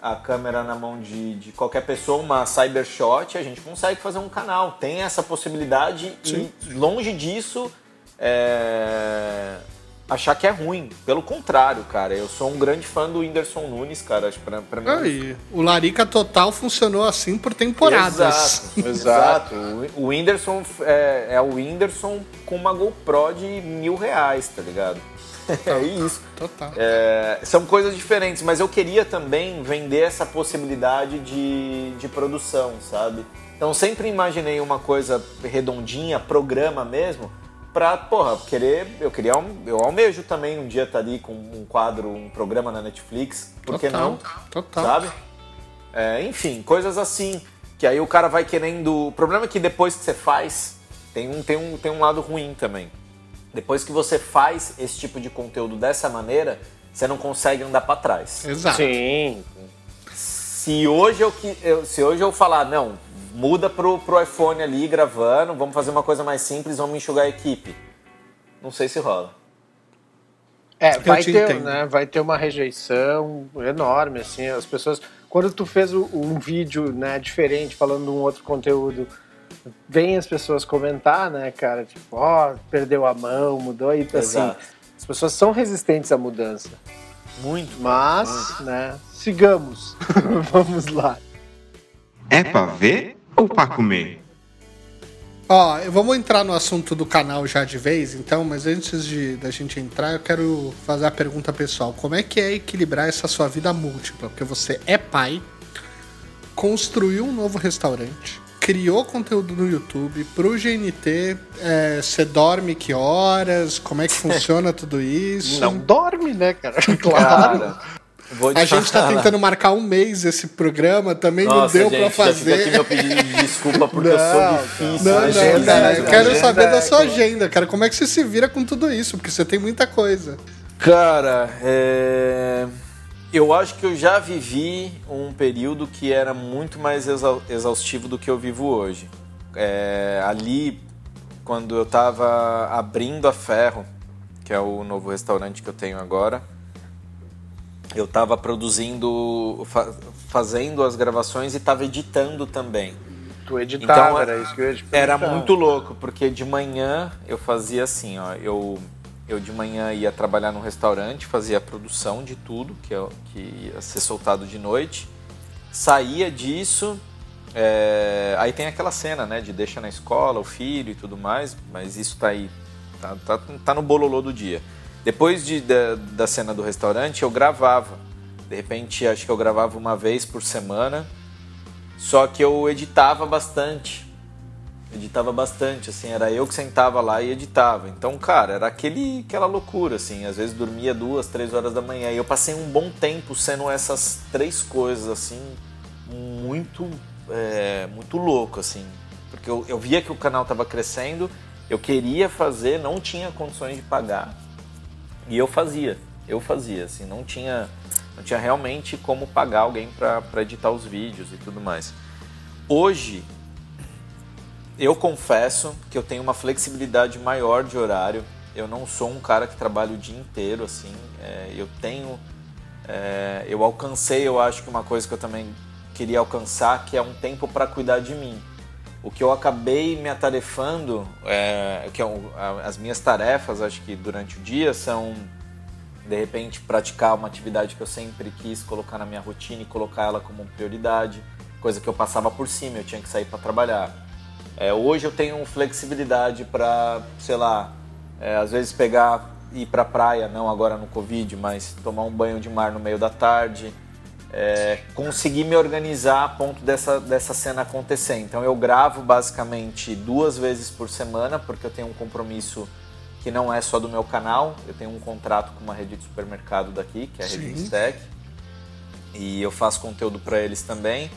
a câmera na mão de, de qualquer pessoa, uma cybershot, a gente consegue fazer um canal. Tem essa possibilidade Sim. e longe disso é, achar que é ruim. Pelo contrário, cara, eu sou um grande fã do Whindersson Nunes, cara. Acho pra, pra mim. Aí, o Larica Total funcionou assim por temporadas. Exato. Exato. O Whindersson é, é o Whindersson com uma GoPro de mil reais, tá ligado? é isso. Total. É, são coisas diferentes, mas eu queria também vender essa possibilidade de, de produção, sabe? Então sempre imaginei uma coisa redondinha, programa mesmo, pra, porra, querer. Eu queria. Eu almejo também um dia estar tá ali com um quadro, um programa na Netflix. Por que não? Total. Sabe? É, enfim, coisas assim. Que aí o cara vai querendo. O problema é que depois que você faz, tem um, tem um, tem um lado ruim também. Depois que você faz esse tipo de conteúdo dessa maneira, você não consegue andar para trás. Exato. Sim. Se hoje eu, eu, se hoje eu falar, não, muda pro, pro iPhone ali gravando, vamos fazer uma coisa mais simples, vamos enxugar a equipe. Não sei se rola. É, vai ter, entendo. né? Vai ter uma rejeição enorme, assim, as pessoas. Quando tu fez um vídeo, né, diferente, falando de um outro conteúdo vem as pessoas comentar, né, cara? Tipo, ó, oh, perdeu a mão, mudou aí, assim. Exato. As pessoas são resistentes à mudança. Muito. Mas, muito. né, sigamos. Vamos lá. É pra ver ou pra comer? Ó, vamos entrar no assunto do canal já de vez, então, mas antes de da gente entrar, eu quero fazer a pergunta pessoal. Como é que é equilibrar essa sua vida múltipla? Porque você é pai, construiu um novo restaurante, criou conteúdo no YouTube pro GNT. É, você dorme que horas? Como é que funciona tudo isso? Não dorme, né, cara? Claro. A gente tá tentando marcar um mês esse programa, também Nossa, não deu pra fazer. Aqui meu pedido de desculpa porque não, eu sou difícil. Não, não, cara, eu quero saber da sua agenda, cara. Como é que você se vira com tudo isso? Porque você tem muita coisa. Cara, é eu acho que eu já vivi um período que era muito mais exaustivo do que eu vivo hoje. É, ali, quando eu estava abrindo a Ferro, que é o novo restaurante que eu tenho agora, eu estava produzindo, fa fazendo as gravações e estava editando também. Tu editava, então, era isso que eu ia Era muito louco, porque de manhã eu fazia assim, ó, eu eu de manhã ia trabalhar no restaurante, fazia a produção de tudo que, eu, que ia ser soltado de noite. Saía disso, é, aí tem aquela cena, né, de deixa na escola o filho e tudo mais, mas isso tá aí, tá, tá, tá no bololô do dia. Depois de, da, da cena do restaurante, eu gravava. De repente, acho que eu gravava uma vez por semana, só que eu editava bastante editava bastante, assim, era eu que sentava lá e editava. Então, cara, era aquele, aquela loucura, assim, às vezes dormia duas, três horas da manhã. E eu passei um bom tempo sendo essas três coisas, assim, muito, é, muito louco, assim. Porque eu, eu via que o canal estava crescendo Eu queria fazer, não tinha condições de pagar. E eu fazia, eu fazia, assim, não tinha, não tinha realmente como pagar alguém para editar os vídeos e tudo mais. Hoje, eu confesso que eu tenho uma flexibilidade maior de horário. Eu não sou um cara que trabalha o dia inteiro, assim. É, eu tenho, é, eu alcancei, eu acho que uma coisa que eu também queria alcançar, que é um tempo para cuidar de mim. O que eu acabei me atarefando, é, que é as minhas tarefas, acho que durante o dia, são de repente praticar uma atividade que eu sempre quis colocar na minha rotina e colocar ela como prioridade, coisa que eu passava por cima, eu tinha que sair para trabalhar. É, hoje eu tenho flexibilidade para, sei lá, é, às vezes pegar ir para praia, não agora no Covid, mas tomar um banho de mar no meio da tarde, é, conseguir me organizar a ponto dessa, dessa cena acontecer. Então eu gravo basicamente duas vezes por semana, porque eu tenho um compromisso que não é só do meu canal, eu tenho um contrato com uma rede de supermercado daqui, que é a Rede Stack, e eu faço conteúdo para eles também.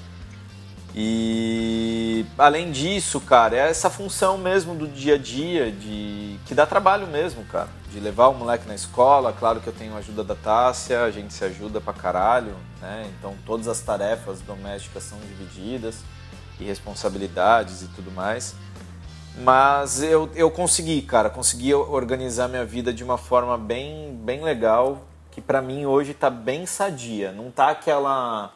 E além disso, cara, é essa função mesmo do dia a dia, de que dá trabalho mesmo, cara. De levar o moleque na escola, claro que eu tenho a ajuda da Tássia, a gente se ajuda pra caralho, né? Então todas as tarefas domésticas são divididas e responsabilidades e tudo mais. Mas eu, eu consegui, cara, consegui organizar minha vida de uma forma bem, bem legal, que para mim hoje tá bem sadia. Não tá aquela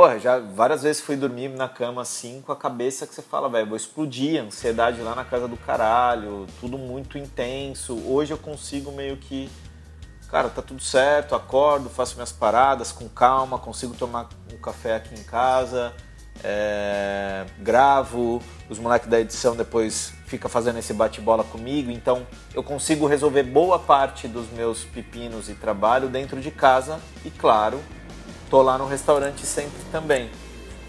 Porra, já várias vezes fui dormir na cama assim com a cabeça que você fala, velho, vou explodir, ansiedade lá na casa do caralho, tudo muito intenso. Hoje eu consigo meio que, cara, tá tudo certo, acordo, faço minhas paradas com calma, consigo tomar um café aqui em casa, é, gravo, os moleques da edição depois fica fazendo esse bate-bola comigo, então eu consigo resolver boa parte dos meus pepinos e trabalho dentro de casa e claro, tô lá no restaurante sempre também.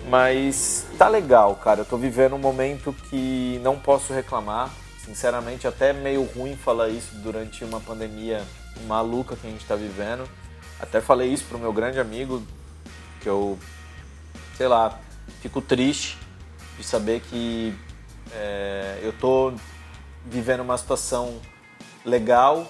Mas tá legal, cara. Eu tô vivendo um momento que não posso reclamar. Sinceramente, até meio ruim falar isso durante uma pandemia maluca que a gente tá vivendo. Até falei isso pro meu grande amigo, que eu, sei lá, fico triste de saber que é, eu tô vivendo uma situação legal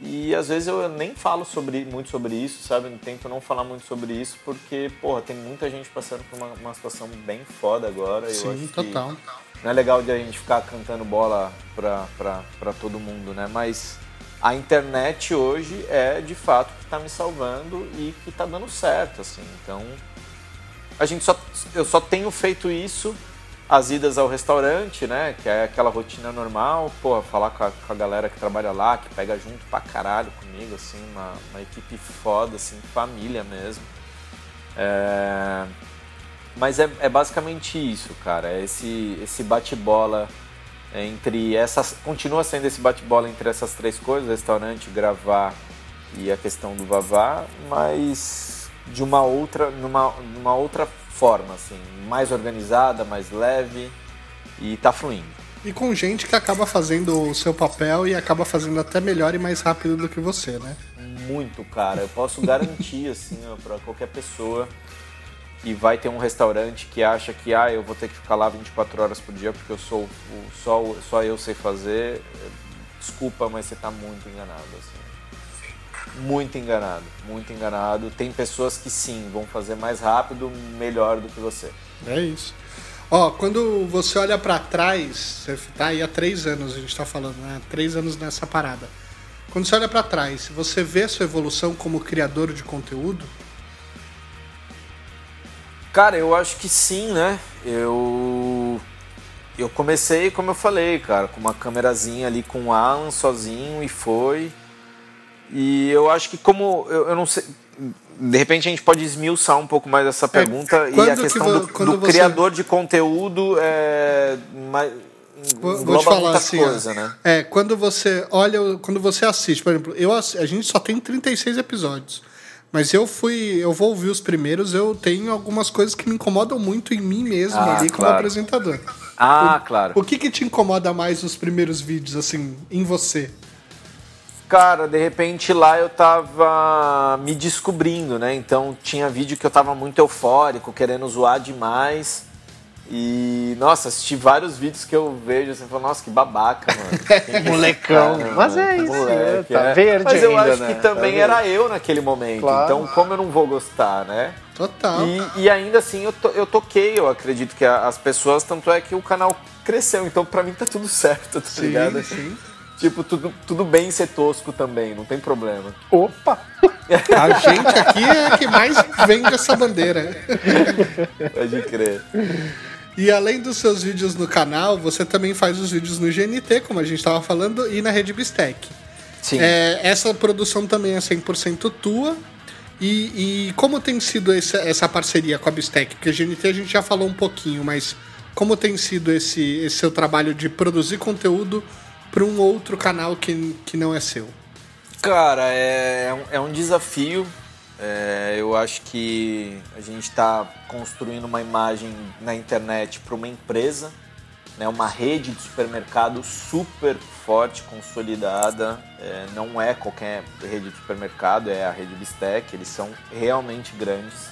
e às vezes eu nem falo sobre, muito sobre isso, sabe? Eu tento não falar muito sobre isso porque, porra, tem muita gente passando por uma, uma situação bem foda agora. Sim, total. Que não é legal de a gente ficar cantando bola pra, pra, pra todo mundo, né? Mas a internet hoje é de fato que tá me salvando e que tá dando certo, assim. Então, a gente só, eu só tenho feito isso as idas ao restaurante, né? Que é aquela rotina normal, pô, falar com a, com a, galera que trabalha lá, que pega junto pra caralho comigo, assim, uma, uma equipe foda, assim, família mesmo. É... Mas é, é, basicamente isso, cara. É esse, esse bate-bola entre essas. Continua sendo esse bate-bola entre essas três coisas, restaurante, gravar e a questão do Vavá, mas de uma outra, numa, numa outra forma, assim, mais organizada, mais leve e tá fluindo. E com gente que acaba fazendo o seu papel e acaba fazendo até melhor e mais rápido do que você, né? Muito, cara. Eu posso garantir, assim, para qualquer pessoa que vai ter um restaurante que acha que ah, eu vou ter que ficar lá 24 horas por dia porque eu sou o, só, só eu sei fazer. Desculpa, mas você tá muito enganado, assim. Muito enganado, muito enganado. Tem pessoas que sim, vão fazer mais rápido, melhor do que você. É isso. Ó, quando você olha para trás, você tá aí há três anos, a gente tá falando, né? Três anos nessa parada. Quando você olha para trás, você vê a sua evolução como criador de conteúdo? Cara, eu acho que sim, né? Eu eu comecei, como eu falei, cara, com uma câmerazinha ali com o Alan sozinho e foi. E eu acho que como eu, eu não sei, de repente a gente pode esmiuçar um pouco mais essa é, pergunta é, e a questão do, do você... criador de conteúdo é mais, Vou te falar assim, coisa, né? É, quando você olha, quando você assiste, por exemplo, eu, a gente só tem 36 episódios. Mas eu fui, eu vou ouvir os primeiros, eu tenho algumas coisas que me incomodam muito em mim mesmo ah, ali como claro. apresentador. Ah, o, claro. O que que te incomoda mais nos primeiros vídeos, assim, em você? Cara, de repente lá eu tava me descobrindo, né? Então tinha vídeo que eu tava muito eufórico, querendo zoar demais. E, nossa, assisti vários vídeos que eu vejo assim, falo, nossa, que babaca, mano. É Molecão. cara, Mas mano? é isso, Moleque, tá é. verde Mas eu ainda, acho né? que também Tá era eu naquele momento. Claro. Então, como eu não vou gostar, né? Total. E, e ainda assim eu, to- eu toquei, eu acredito que as pessoas, tanto é que o canal cresceu, então pra mim tá tudo certo, tá Sim, ligado? sim. Tipo, tudo, tudo bem ser tosco também, não tem problema. Opa! A gente aqui é que mais vende essa bandeira. Pode crer. E além dos seus vídeos no canal, você também faz os vídeos no GNT, como a gente estava falando, e na Rede Bistec. Sim. É, essa produção também é 100% tua. E, e como tem sido essa, essa parceria com a Bistec? Porque a GNT a gente já falou um pouquinho, mas como tem sido esse, esse seu trabalho de produzir conteúdo para um outro canal que, que não é seu? Cara, é, é um, é um desafio. É, eu acho que a gente está construindo uma imagem na internet para uma empresa, né, uma rede de supermercado super forte, consolidada. É, não é qualquer rede de supermercado, é a rede Bistec. Eles são realmente grandes.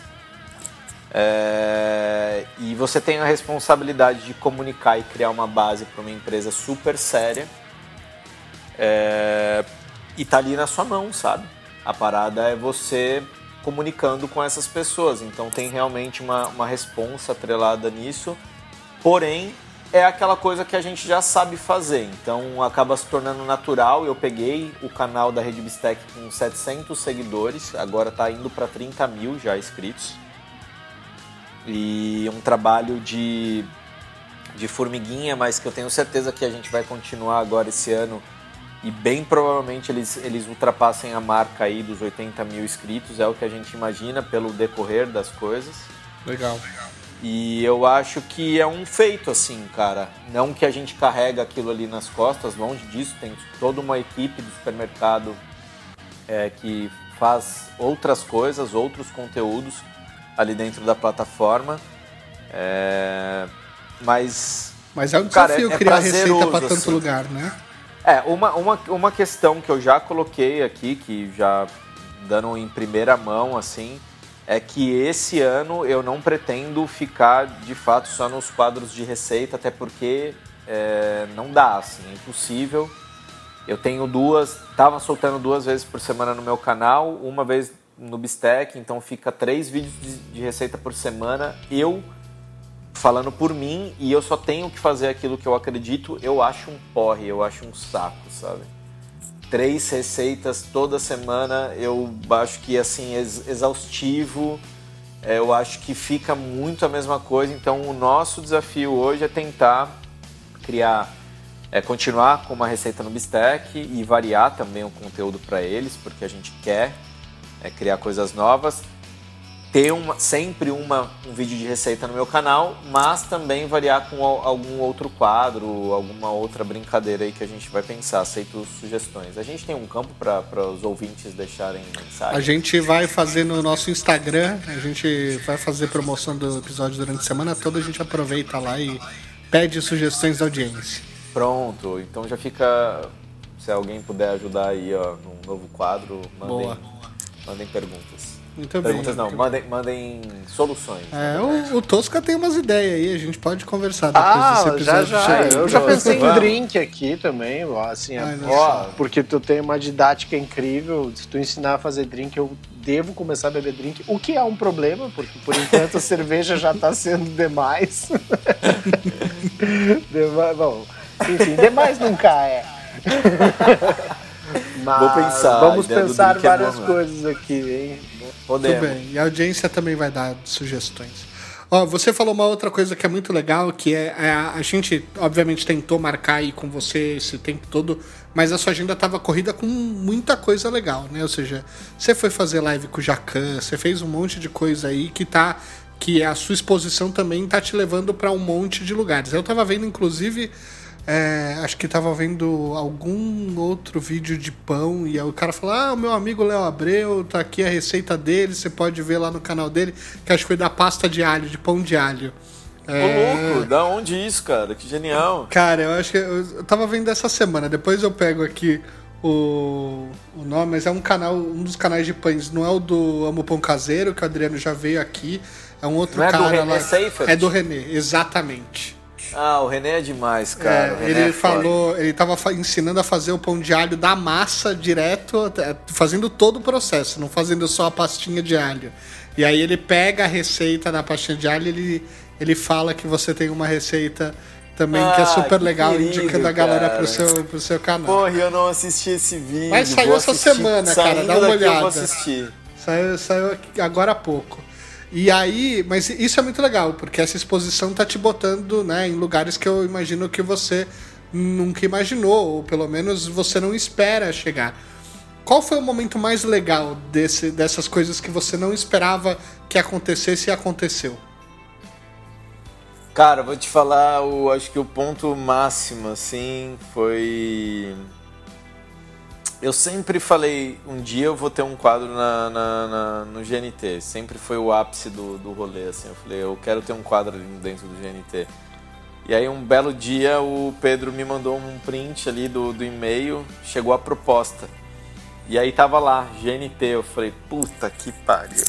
É, e você tem a responsabilidade de comunicar e criar uma base para uma empresa super séria. É, e tá ali na sua mão, sabe? A parada é você comunicando com essas pessoas. Então tem realmente uma, uma responsa atrelada nisso. Porém, é aquela coisa que a gente já sabe fazer. Então acaba se tornando natural. Eu peguei o canal da Rede Bistec com 700 seguidores. Agora tá indo para 30 mil já inscritos. E um trabalho de, de formiguinha, mas que eu tenho certeza que a gente vai continuar agora esse ano e bem provavelmente eles, eles ultrapassem a marca aí dos 80 mil inscritos, é o que a gente imagina pelo decorrer das coisas. Legal. E eu acho que é um feito assim, cara. Não que a gente carrega aquilo ali nas costas, longe disso, tem toda uma equipe do supermercado é, que faz outras coisas, outros conteúdos ali dentro da plataforma. É, mas Mas é um Cara, desafio é- é criar receita para tanto assim. lugar, né? É, uma, uma, uma questão que eu já coloquei aqui, que já dando em primeira mão, assim, é que esse ano eu não pretendo ficar de fato só nos quadros de receita, até porque é, não dá, assim, é impossível. Eu tenho duas, tava soltando duas vezes por semana no meu canal, uma vez no Bistec, então fica três vídeos de, de receita por semana. Eu falando por mim e eu só tenho que fazer aquilo que eu acredito, eu acho um porre, eu acho um saco, sabe? Três receitas toda semana, eu acho que assim, ex- exaustivo, é, eu acho que fica muito a mesma coisa, então o nosso desafio hoje é tentar criar, é, continuar com uma receita no Bistec e variar também o conteúdo para eles, porque a gente quer é, criar coisas novas ter uma, sempre uma, um vídeo de receita no meu canal, mas também variar com al- algum outro quadro, alguma outra brincadeira aí que a gente vai pensar. Aceito sugestões. A gente tem um campo para os ouvintes deixarem mensagem. A gente vai fazer no nosso Instagram, a gente vai fazer promoção do episódio durante a semana toda, a gente aproveita lá e pede sugestões da audiência. Pronto, então já fica. Se alguém puder ajudar aí ó, num novo quadro, mandem, Boa. mandem perguntas. Muito perguntas bem. não, mandem, mandem soluções. É, verdade. o, o Tosca tem umas ideias aí, a gente pode conversar depois Ah, desse já, episódio. já. cheio. Eu já Vamos, pensei em drink aqui também, assim, Ai, ó, porque tu tem uma didática incrível. Se tu ensinar a fazer drink, eu devo começar a beber drink, o que é um problema, porque por enquanto a cerveja já tá sendo demais. Dema- Bom, enfim, demais nunca é. Mas Vou pensar, Vamos pensar é várias né? coisas aqui, hein? Tudo Podemos. bem. E a audiência também vai dar sugestões. Ó, você falou uma outra coisa que é muito legal, que é, é a, a gente, obviamente, tentou marcar aí com você esse tempo todo, mas a sua agenda estava corrida com muita coisa legal, né? Ou seja, você foi fazer live com o Jacan, você fez um monte de coisa aí que tá. que a sua exposição também tá te levando para um monte de lugares. Eu tava vendo, inclusive. É, acho que tava vendo algum outro vídeo de pão e aí o cara falou: Ah, o meu amigo Léo Abreu, tá aqui a receita dele, você pode ver lá no canal dele, que acho que foi da pasta de alho, de pão de alho. Ô, louco, da onde isso, cara? Que genial. Cara, eu acho que eu, tava vendo essa semana, depois eu pego aqui o, o nome, mas é um canal, um dos canais de pães, não é o do Amo Pão Caseiro, que o Adriano já veio aqui, É um outro Não é do cara René lá. Seifert? É do René, exatamente. Ah, o René é demais, cara. É, ele é foda. falou, ele tava fa- ensinando a fazer o pão de alho da massa direto, fazendo todo o processo, não fazendo só a pastinha de alho. E aí ele pega a receita da pastinha de alho, e ele ele fala que você tem uma receita também que é Ah, super que legal, querido, indicando a galera cara. pro seu, pro seu canal. Porra, eu não assisti esse vídeo. Mas saiu essa assistir. semana, cara, Saindo dá uma daqui Eu olhada. vou assistir. Saiu, saiu agora há pouco. E aí, mas isso é muito legal, porque essa exposição tá te botando né, em lugares que eu imagino que você nunca imaginou, ou pelo menos você não espera chegar. Qual foi o momento mais legal desse, dessas coisas que você não esperava que acontecesse e aconteceu? Cara, vou te falar, o, acho que o ponto máximo, assim, foi. Eu sempre falei, um dia eu vou ter um quadro na, na- na- no GNT. Sempre foi o ápice do, do rolê, assim. Eu falei, eu quero ter um quadro ali dentro do GNT. E aí, um belo dia, o Pedro me mandou um print ali do, do e-mail, chegou a proposta. E aí tava lá, GNT. Eu falei, puta que pariu.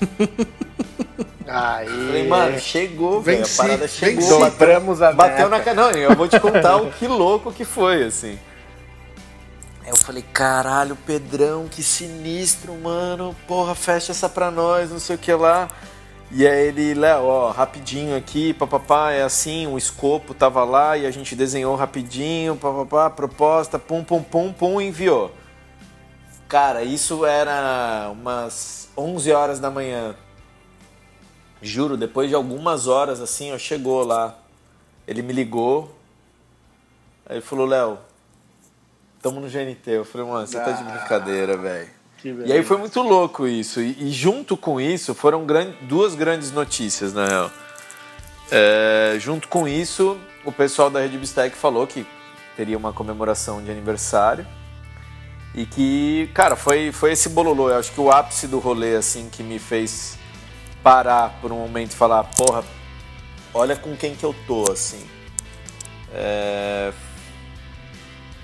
Aí. Falei, mano, chegou, velho. A parada chegou. venci. Dobramos a Bateu meta. na. Não, eu vou te contar o que louco que foi, assim. Eu falei, caralho, Pedrão, que sinistro, mano. Porra, fecha essa pra nós, não sei o que lá. E aí ele, Léo, ó, rapidinho aqui, papapá, é assim, o escopo tava lá e a gente desenhou rapidinho, papapá, proposta, pum, pum, pum, pum, enviou. Cara, isso era umas 11 horas da manhã. Juro, depois de algumas horas assim, ó, chegou lá. Ele me ligou. Aí ele falou, Léo, tamo no GNT. Eu falei, mano, você tá de brincadeira, velho. E aí foi muito louco isso. E, e junto com isso, foram gran- duas grandes notícias, na real. É, junto com isso, o pessoal da Rede Bistec falou que teria uma comemoração de aniversário. E que, cara, foi, foi esse bololô. Eu acho que o ápice do rolê, assim, que me fez parar por um momento e falar, porra, olha com quem que eu tô, assim. É,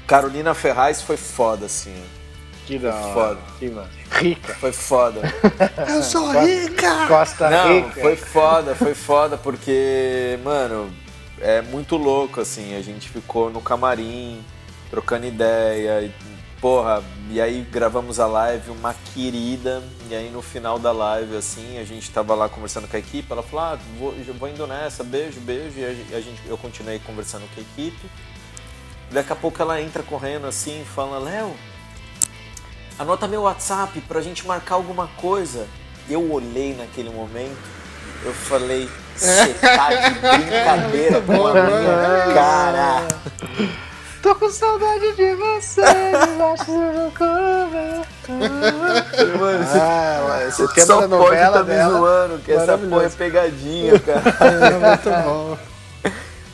Carolina Ferraz foi foda, assim. Que da hora. Foda. Que massa. Rica. Foi foda. Eu sou rica! Costa Não, Rica. foi foda, foi foda, porque, mano, é muito louco, assim. A gente ficou no camarim, trocando ideia. E, porra, e aí gravamos a live, uma querida. E aí no final da live, assim, a gente tava lá conversando com a equipe. Ela falou: ah, vou, vou indo nessa, beijo, beijo. E a gente, eu continuei conversando com a equipe. Daqui a pouco ela entra correndo assim e fala: Léo, anota meu WhatsApp pra gente marcar alguma coisa. Eu olhei naquele momento, eu falei, você tá de brincadeira com a minha cara. Tô com saudade de você, debaixo do cobertor. Mano, Ah, mas esse esquema só pode novela tá me dela. zoando, que essa porra é pegadinha, cara. É muito bom.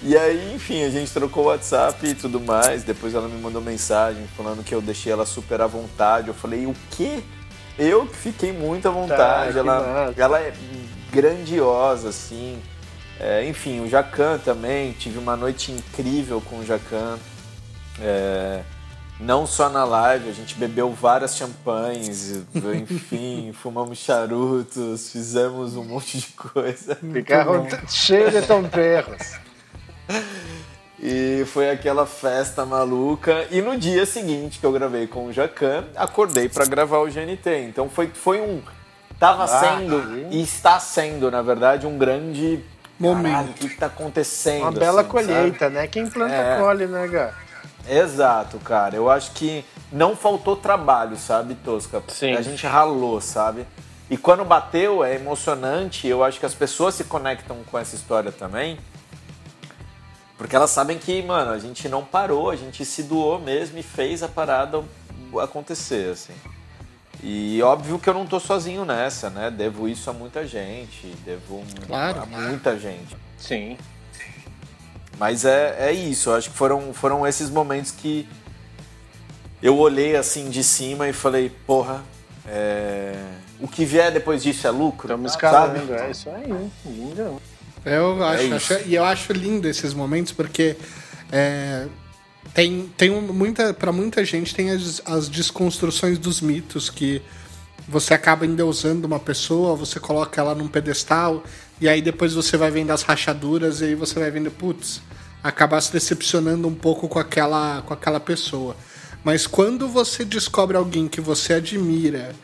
E aí, enfim, a gente trocou o WhatsApp e tudo mais. Depois ela me mandou mensagem falando que eu deixei ela super à vontade. Eu falei, o quê? Eu que fiquei muito à vontade. que ela, massa. ela é grandiosa, assim. É, enfim, o Jacan também. Tive uma noite incrível com o Jacan. É, não só na live, a gente bebeu várias champanhes, enfim, fumamos charutos, fizemos um monte de coisa. Ficaram cheio de tomperros. E foi aquela festa maluca. E no dia seguinte que eu gravei com o Jacan, acordei pra gravar o GNT. Então foi, foi um. Tava sendo sim. e está sendo, na verdade, um grande Momento. O que, que tá acontecendo? Uma bela assim, colheita, né? Quem planta É. colhe, né, cara? sabe? Exato, cara. Eu acho que não faltou trabalho, sabe, Tosca? Sim. A gente ralou, sabe? E quando bateu, é emocionante. Eu acho que as pessoas se conectam com essa história também. Porque elas sabem que, mano, a gente não parou, a gente se doou mesmo e fez a parada acontecer, assim. E óbvio que eu não tô sozinho nessa, né? Devo isso a muita gente, devo Claro. a muita gente. Sim. Mas é, é isso, eu acho que foram, foram esses momentos que eu olhei assim de cima e falei, porra, é, o que vier depois disso é lucro. Estamos sabe? escalando, é isso aí. Lindo. Eu acho, isso. acho- e eu acho lindo esses momentos porque é, tem, tem muita para muita gente tem as, as desconstruções dos mitos que você acaba endeusando uma pessoa, você coloca ela num pedestal, e aí depois você vai vendo as rachaduras e aí você vai vendo, putz, acabar se decepcionando um pouco com aquela, com aquela pessoa. Mas quando você descobre alguém que você admira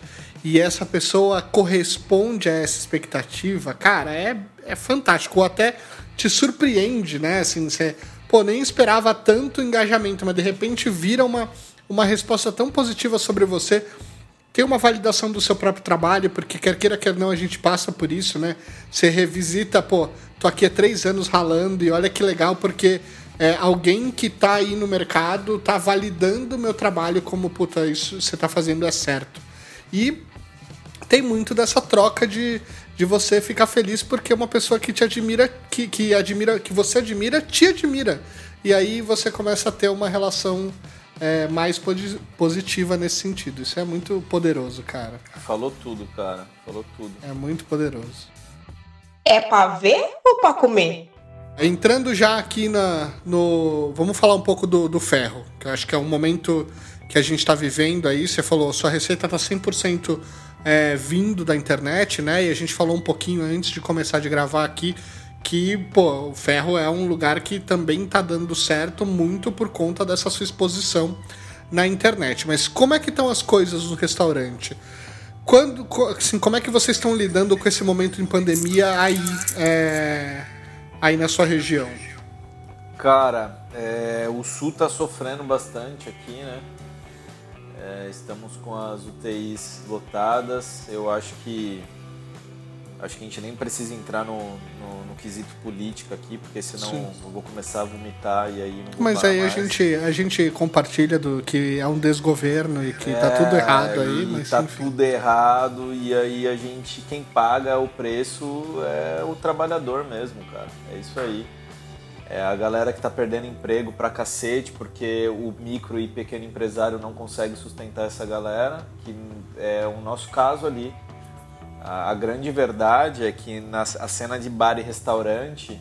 e essa pessoa corresponde a essa expectativa, cara, é, é fantástico. Ou até te surpreende, né? Assim, você, pô, nem esperava tanto engajamento, mas de repente vira uma, uma resposta tão positiva sobre você. Tem uma validação do seu próprio trabalho, porque quer queira, quer não, a gente passa por isso, né? Você revisita, pô, tô aqui há três anos ralando e olha que legal, porque é, alguém que tá aí no mercado tá validando o meu trabalho como, puta, isso você tá fazendo é certo. E tem muito dessa troca de, de você ficar feliz porque uma pessoa que te admira, que, que admira, que você admira, te admira. E aí você começa a ter uma relação é, mais positiva nesse sentido. Isso é muito poderoso, cara. Falou tudo, cara. Falou tudo. É muito poderoso. É pra ver ou pra comer? Entrando já aqui na, no. Vamos falar um pouco do, do ferro, que eu acho que é um momento que a gente está vivendo aí. Você falou, sua receita está 100% é, vindo da internet, né? E a gente falou um pouquinho antes de começar de gravar aqui que, pô, o ferro é um lugar que também tá dando certo muito por conta dessa sua exposição na internet. Mas como é que estão as coisas no restaurante? Quando, assim, como é que vocês estão lidando com esse momento em pandemia aí, é, aí na sua região? Cara, é, o sul tá sofrendo bastante aqui, né? É, estamos com as UTIs lotadas. Eu acho que acho que a gente nem precisa entrar no, no, no quesito política aqui, porque senão Sim. eu vou começar a vomitar e aí não vou Mas aí mais. a gente, a gente compartilha do que é um desgoverno e que tá é, tá tudo errado aí, mas tá enfim. tudo errado e aí a gente quem paga o preço é o trabalhador mesmo, cara. É isso aí. É a galera que tá perdendo emprego pra cacete, porque o micro e pequeno empresário não consegue sustentar essa galera, que é o nosso caso ali. A, grande verdade é que na a cena de bar e restaurante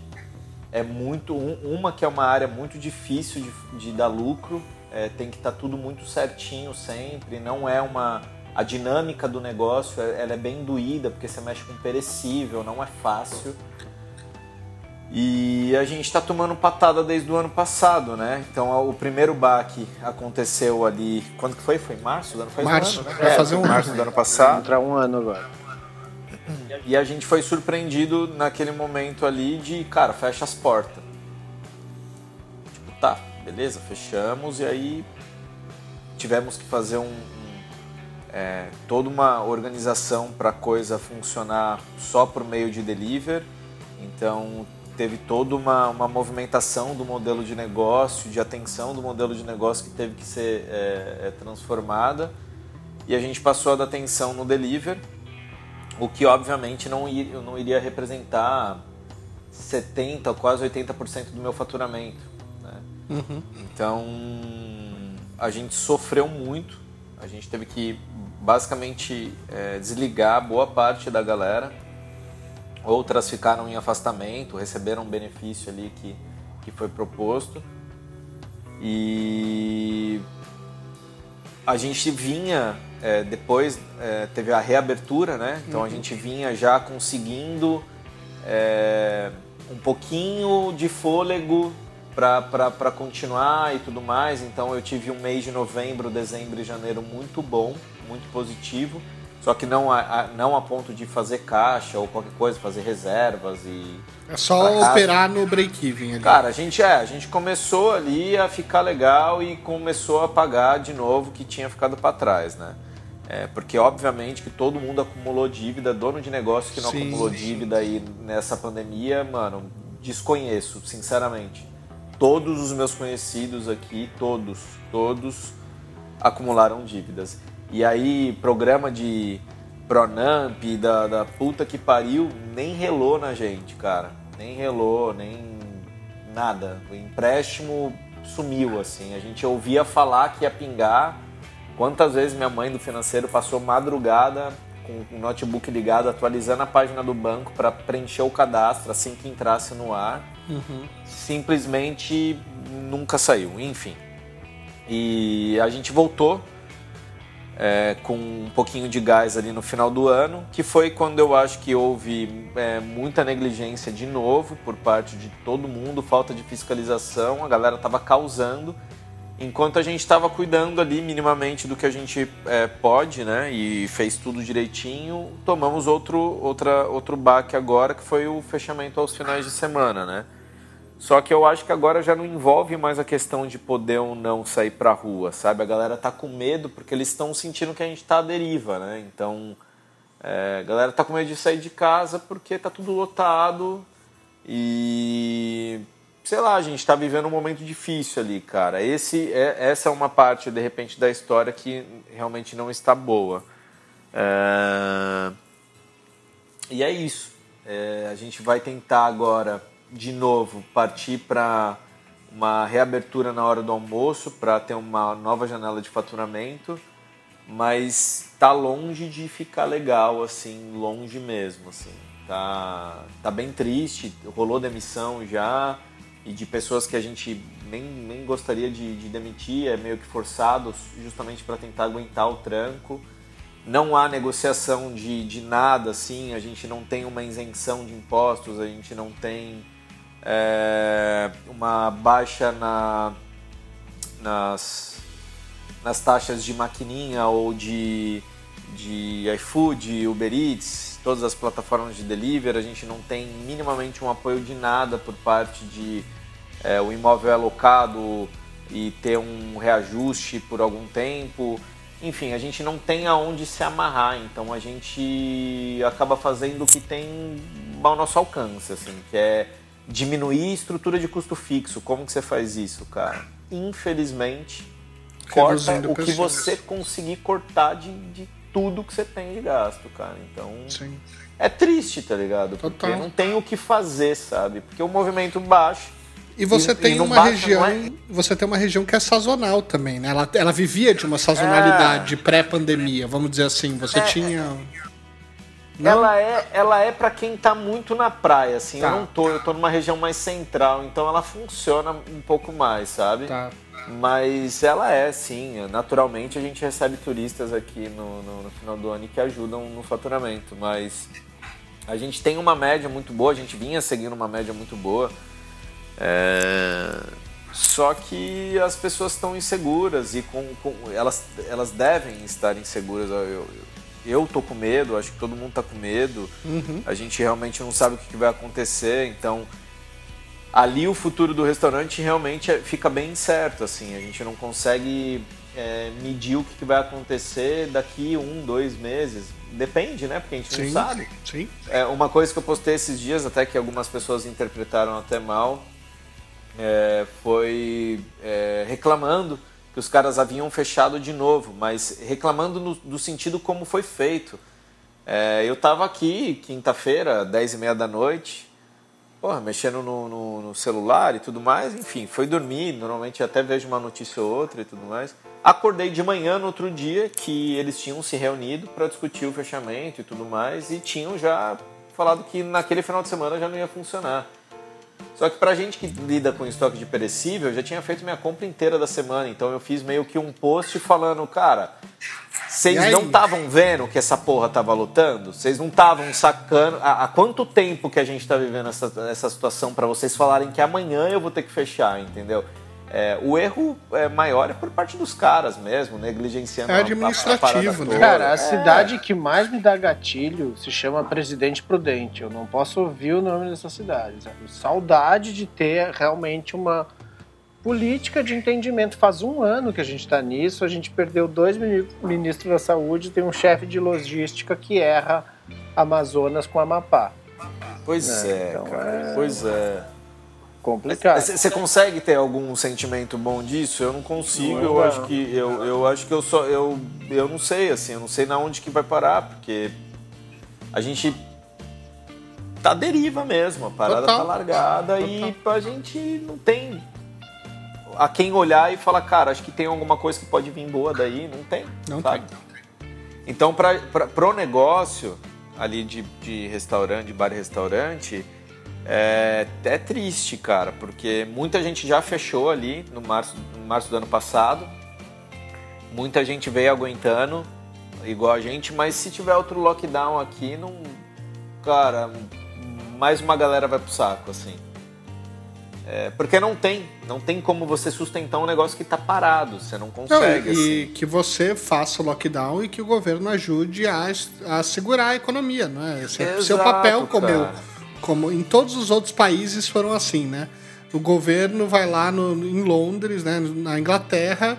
é muito. Um, uma que é uma área muito difícil de, de dar lucro, é, tem que estar tá tudo muito certinho sempre, não é uma. A dinâmica do negócio ela é bem doída, porque você mexe com perecível, não é fácil. E a gente está tomando patada desde o ano passado, né? Então o primeiro baque aconteceu ali. Quando que foi? Foi em março do ano? Faz março, um ano, né? Vai fazer um março do ano passado. Entra um ano agora. E a gente foi surpreendido naquele momento ali de, cara, fecha as portas. Tipo, tá, beleza, fechamos e aí tivemos que fazer um, um é, toda uma organização para a coisa funcionar só por meio de delivery. Então teve toda uma, uma movimentação do modelo de negócio, de atenção do modelo de negócio que teve que ser é, é, transformada. E a gente passou a dar atenção no delivery, o que obviamente não, ir, não iria representar 70% ou quase 80% do meu faturamento. Né? Uhum. Então a gente sofreu muito, a gente teve que basicamente é, desligar boa parte da galera Outras ficaram em afastamento, receberam um benefício ali que, que foi proposto. E a gente vinha, é, depois é, teve a reabertura, né? Então uhum. a gente vinha já conseguindo é, um pouquinho de fôlego para continuar e tudo mais. Então eu tive um mês de novembro, dezembro e janeiro muito bom, muito positivo. Só que não a, não a ponto de fazer caixa ou qualquer coisa, fazer reservas e. É só operar no break-even ali. Cara, a gente é, a gente começou ali a ficar legal e começou a pagar de novo o que tinha ficado para trás, né? É, porque obviamente que todo mundo acumulou dívida, dono de negócio que não sim, acumulou sim. dívida aí nessa pandemia, mano, desconheço, sinceramente. Todos os meus conhecidos aqui, todos, todos acumularam dívidas. E aí, programa de Pronamp, da, da puta que pariu, nem relou na gente, cara. Nem relou, nem nada. O empréstimo sumiu, assim. A gente ouvia falar que ia pingar. Quantas vezes minha mãe do financeiro passou madrugada com o notebook ligado, atualizando a página do banco para preencher o cadastro assim que entrasse no ar. Uhum. Simplesmente nunca saiu, enfim. E a gente voltou é, com um pouquinho de gás ali no final do ano, que foi quando eu acho que houve é, muita negligência de novo por parte de todo mundo, falta de fiscalização, a galera estava causando, enquanto a gente estava cuidando ali minimamente do que a gente é, pode, né, e fez tudo direitinho, tomamos outro, outro baque agora, que foi o fechamento aos finais de semana, né. Só que eu acho que agora já não envolve mais a questão de poder ou não sair pra rua, sabe? A galera tá com medo porque eles estão sentindo que a gente tá à deriva, né? Então, é, a galera tá com medo de sair de casa porque tá tudo lotado e sei lá, a gente tá vivendo um momento difícil ali, cara. Esse é, essa é uma parte de repente da história que realmente não está boa. É... E é isso. É, a gente vai tentar agora de novo, partir para uma reabertura na hora do almoço para ter uma nova janela de faturamento, mas tá longe de ficar legal, assim, longe mesmo, assim. Tá, tá bem triste, rolou demissão já, e de pessoas que a gente nem, nem gostaria de, de demitir, é meio que forçado, justamente para tentar aguentar o tranco. Não há negociação de, de nada, assim, a gente não tem uma isenção de impostos, a gente não tem é, uma baixa na, nas, nas taxas de maquininha ou de, de iFood, Uber Eats, todas as plataformas de delivery, a gente não tem minimamente um apoio de nada por parte de é, o imóvel alocado e ter um reajuste por algum tempo. Enfim, a gente não tem aonde se amarrar, então a gente acaba fazendo o que tem ao nosso alcance, assim, que é diminuir estrutura de custo fixo. Como que você faz isso, cara? Infelizmente, corta o que você conseguir cortar de, de tudo que você tem de gasto, cara. Então, Sim. é triste, tá ligado? Porque Total. não tem o que fazer, sabe? Porque o movimento baixa. E você E- tem e uma baixa, região, é? você tem uma região que é sazonal também, né? Ela, ela vivia de uma sazonalidade É. pré-pandemia, vamos dizer assim. Você tinha Não? Ela é, ela é para quem tá muito na praia, assim. Tá. Eu não tô, eu tô numa região mais central, então ela funciona um pouco mais, sabe? Tá. Mas ela é, sim. Naturalmente a gente recebe turistas aqui no, no, no final do ano que ajudam no faturamento. Mas a gente tem uma média muito boa, a gente vinha seguindo uma média muito boa. É, Só que as pessoas estão inseguras e com, com- elas, elas devem estar inseguras. Eu, eu, eu tô com medo, acho que todo mundo tá com medo. A gente realmente não sabe o que vai acontecer, então ali o futuro do restaurante realmente é- fica bem incerto, assim, a gente não consegue é, medir o que, que vai acontecer daqui um, dois meses. Depende, né? Porque a gente Sim. não sabe. Sim. É, uma coisa que eu postei esses dias, até que algumas pessoas interpretaram até mal, é, foi é, reclamando que os caras haviam fechado de novo, mas reclamando no, do sentido como foi feito. É, eu tava aqui quinta-feira, 10 e meia da noite, porra, mexendo no, no- no celular e tudo mais, enfim, foi dormir, normalmente até vejo uma notícia ou outra e tudo mais. Acordei de manhã no outro dia que eles tinham se reunido para discutir o fechamento e tudo mais e tinham já falado que naquele final de semana já não ia funcionar. Só que pra gente que lida com estoque de perecível, eu já tinha feito minha compra inteira da semana, então eu fiz meio que um post falando, cara, vocês não estavam vendo que essa porra tava lotando? Vocês não estavam sacando? Há, há quanto tempo que a gente tá vivendo essa, essa situação pra vocês falarem que amanhã eu vou ter que fechar, entendeu? É, o erro é, maior é por parte dos caras mesmo, negligenciando É a- a- a administrativo, né? Cara, a É. cidade que mais me dá gatilho se chama Presidente Prudente. Eu não posso ouvir o nome dessa cidade. sabe? Saudade de ter realmente uma política de entendimento. Faz um ano que a gente está nisso, a gente perdeu dois mini- ministros da saúde, tem um chefe de logística que erra Amazonas com Amapá. Pois É, é, então cara. é- Pois é. Complicado. Você consegue ter algum sentimento bom disso? Eu não consigo. Não, eu não. acho que eu, eu acho que eu só eu eu não sei assim. Eu não sei na onde que vai parar porque a gente tá à deriva mesmo. A parada Total. tá largada e a gente não tem a quem olhar e falar, cara, acho que tem alguma coisa que pode vir boa daí. Não tem. Não sabe? Então, para pro negócio ali de, de restaurante, de bar e restaurante, é, é triste, cara, porque muita gente já fechou ali no março, no março do ano passado. muita gente veio aguentando, igual a gente, mas se tiver outro lockdown aqui, não. Cara, mais uma galera vai pro saco, assim. É, porque não tem, não tem como você sustentar um negócio que tá parado, você não Não, consegue. e, e assim. que você faça o lockdown e que o governo ajude a, a segurar a economia, não é? Esse é o seu papel como, cara. Como em todos os outros países foram assim, né? O governo vai lá no, em Londres, né, na Inglaterra,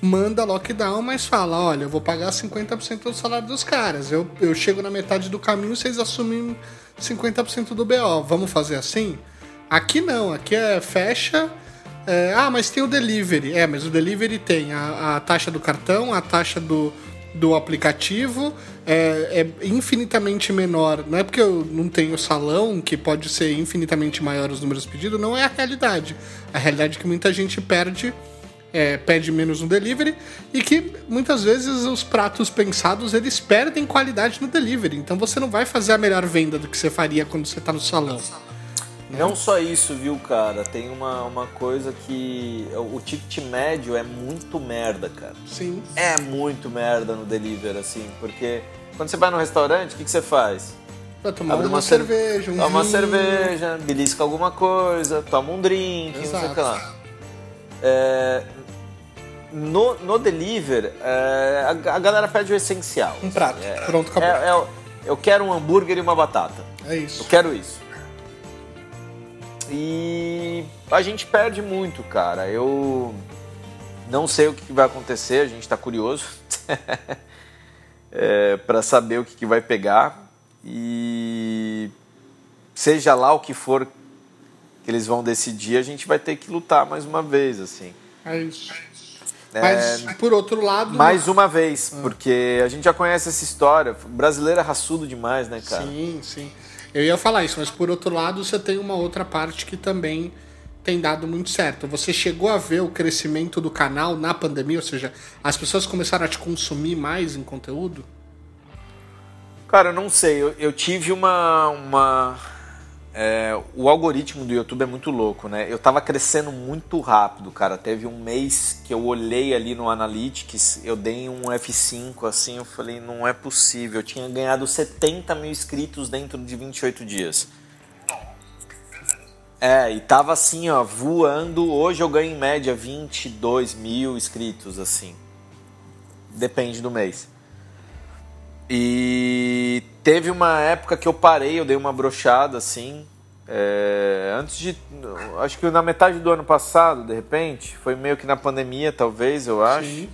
manda lockdown, mas fala, olha, eu vou pagar 50% do salário dos caras. Eu, eu chego na metade do caminho, vocês assumem 50% do BO. Vamos fazer assim? Aqui não, aqui é fecha. é, ah, mas tem o delivery. É, mas o delivery tem a, a taxa do cartão, a taxa do, do aplicativo. É, é infinitamente menor. Não é porque eu não tenho salão, que pode ser infinitamente maior os números pedidos, não é a realidade. A realidade é que muita gente perde é, pede menos no delivery e que muitas vezes os pratos pensados eles perdem qualidade no delivery. Então você não vai fazer a melhor venda do que você faria quando você está no salão. Não só isso, viu, cara? Tem uma, uma coisa que. O ticket médio é muito merda, cara. Sim. É muito merda no delivery, assim, porque quando você vai no restaurante, o que, que você faz? Pra tomar Abre uma, cerve- cerveja, um Toma uma cerveja, belisca alguma coisa, toma um drink, não sei o Exato. que lá. É, no, no deliver, é, a, a galera pede o essencial. Um prato. É, Pronto, acabou. é- é- eu quero um hambúrguer e uma batata. É Eu isso. quero isso. E a gente perde muito, cara. Eu não sei o que vai acontecer, a gente tá curioso é, para saber o que, que vai pegar. E seja lá o que for que eles vão decidir, a gente vai ter que lutar mais uma vez, assim. É isso. Mas, É, por outro lado. mais uma vez, porque a gente já conhece essa história. O brasileiro é raçudo demais, né, cara? Sim, sim. Eu ia falar isso, mas por outro lado, você tem uma outra parte que também tem dado muito certo. Você chegou a ver o crescimento do canal na pandemia, ou seja, as pessoas começaram a te consumir mais em conteúdo? Cara, eu não sei. Eu, eu tive uma. uma é, o algoritmo do YouTube é muito louco, né? Eu tava crescendo muito rápido, cara. Teve um mês que eu olhei ali no Analytics, eu dei um F5 assim, eu falei, não é possível. Eu tinha ganhado 70 mil inscritos dentro de 28 dias. É, e tava assim, ó, voando. Hoje eu ganho em média 22 mil inscritos, assim. Depende do mês. E teve uma época que eu parei, eu dei uma brochada assim. é, antes de. Acho que na metade do ano passado, de repente. Foi meio que na pandemia, talvez, eu acho. Sim.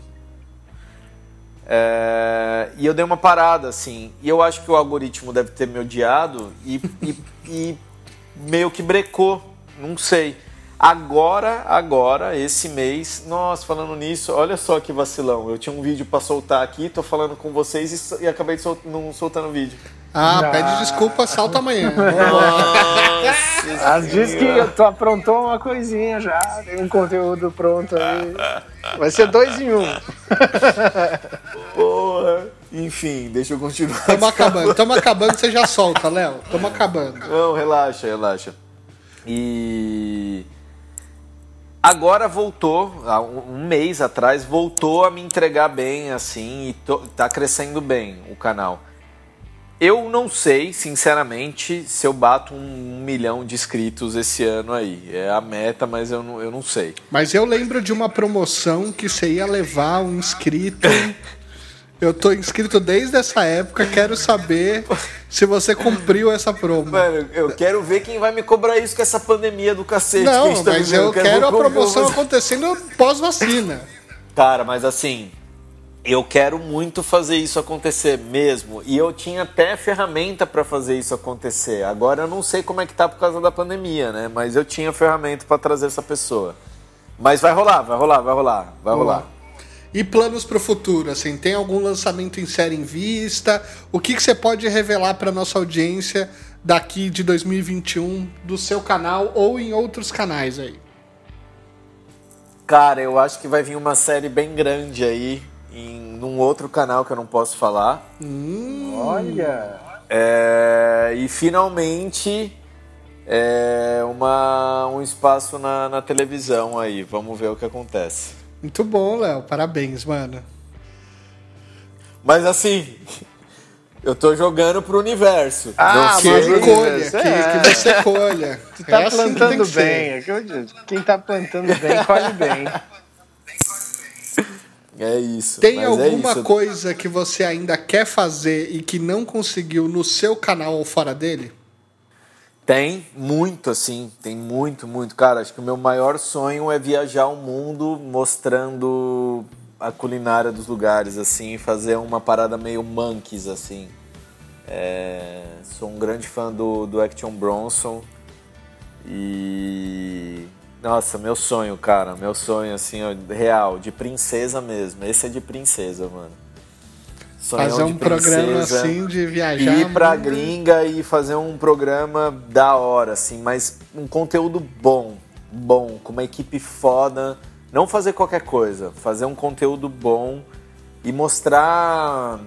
É, e eu dei uma parada, assim. E eu acho que o algoritmo deve ter me odiado e, e, e meio que brecou. Não sei. Agora, agora, esse mês, nossa, falando nisso, olha só que vacilão. Eu tinha um vídeo pra soltar aqui, tô falando com vocês e, e acabei de sol, não soltando o vídeo. Ah, Não. pede desculpa, salta amanhã. As diz que tu aprontou uma coisinha já, tem um conteúdo pronto aí. Vai ser dois em um. Porra. Enfim, deixa eu continuar. Tamo acabando, tamo acabando, você já solta, Léo. Tamo acabando. Não, relaxa, relaxa. E agora voltou, há um um mês atrás, voltou a me entregar bem, assim, e to- tá crescendo bem o canal. Eu não sei, sinceramente, se eu bato um milhão de inscritos esse ano aí. É a meta, mas eu não, eu não sei. Mas eu lembro de uma promoção que você ia levar um inscrito. Eu tô inscrito desde essa época, quero saber se você cumpriu essa promo. Mano, eu quero ver quem vai me cobrar isso com essa pandemia do cacete. que a Não, gente tá mas vivendo. eu quero a ver como promoção você- acontecendo pós-vacina. Cara, mas assim, eu quero muito fazer isso acontecer mesmo. E eu tinha até ferramenta pra fazer isso acontecer. Agora eu não sei como é que tá por causa da pandemia, né? Mas eu tinha ferramenta pra trazer essa pessoa. Mas vai rolar, vai rolar, vai rolar, vai rolar. E planos pro futuro, assim, tem algum lançamento em série em vista? O que, que você pode revelar pra nossa audiência daqui de 2021 do seu canal ou em outros canais aí? Cara, eu acho que vai vir uma série bem grande aí em num outro canal que eu não posso falar. Olha. É, e finalmente é, uma, um espaço na, na televisão aí. Vamos ver o que acontece. Muito bom, Léo. Parabéns, mano. Mas assim, eu tô jogando pro universo. Ah, Não Que mas colha, universo, que, é. que você colha. Tu tá É assim plantando que bem. é que eu- Quem tá plantando bem, colhe bem. É isso. Tem mas é alguma isso. coisa que você ainda quer fazer e que não conseguiu no seu canal ou fora dele? Tem muito, assim, tem muito, muito. Cara, acho que o meu maior sonho é viajar o mundo mostrando a culinária dos lugares, assim, fazer uma parada meio monkeys, assim. É, sou um grande fã do, do Action Bronson e... Nossa, meu sonho, cara, meu sonho, assim, real, de princesa mesmo. Esse é de princesa, mano. Sonhão Fazer um programa assim de viajar. ir pra muito. gringa e fazer um programa da hora, assim, mas um conteúdo bom, bom, com uma equipe foda. Não fazer qualquer coisa, fazer um conteúdo bom e mostrar.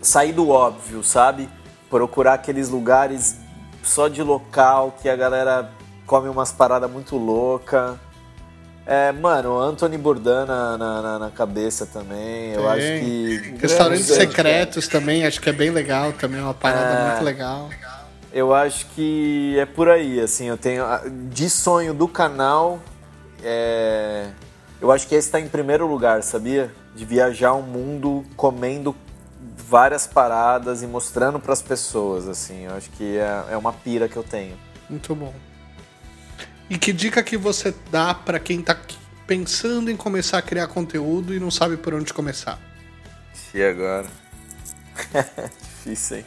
sair do óbvio, sabe? Procurar aqueles lugares só de local que a galera come umas paradas muito louca. É, mano, Anthony Bourdain na, na, na- cabeça também. Eu Tem. acho que. Restaurantes secretos também, acho que é bem legal também, é uma parada É. muito legal. Eu acho que é por aí, assim, eu tenho de sonho do canal, é, eu acho que esse está em primeiro lugar, sabia? De viajar o mundo comendo várias paradas e mostrando para as pessoas, assim, eu acho que é, é uma pira que eu tenho. Muito bom. E que dica que você dá pra quem tá pensando em começar a criar conteúdo e não sabe por onde começar? E agora? Difícil, hein?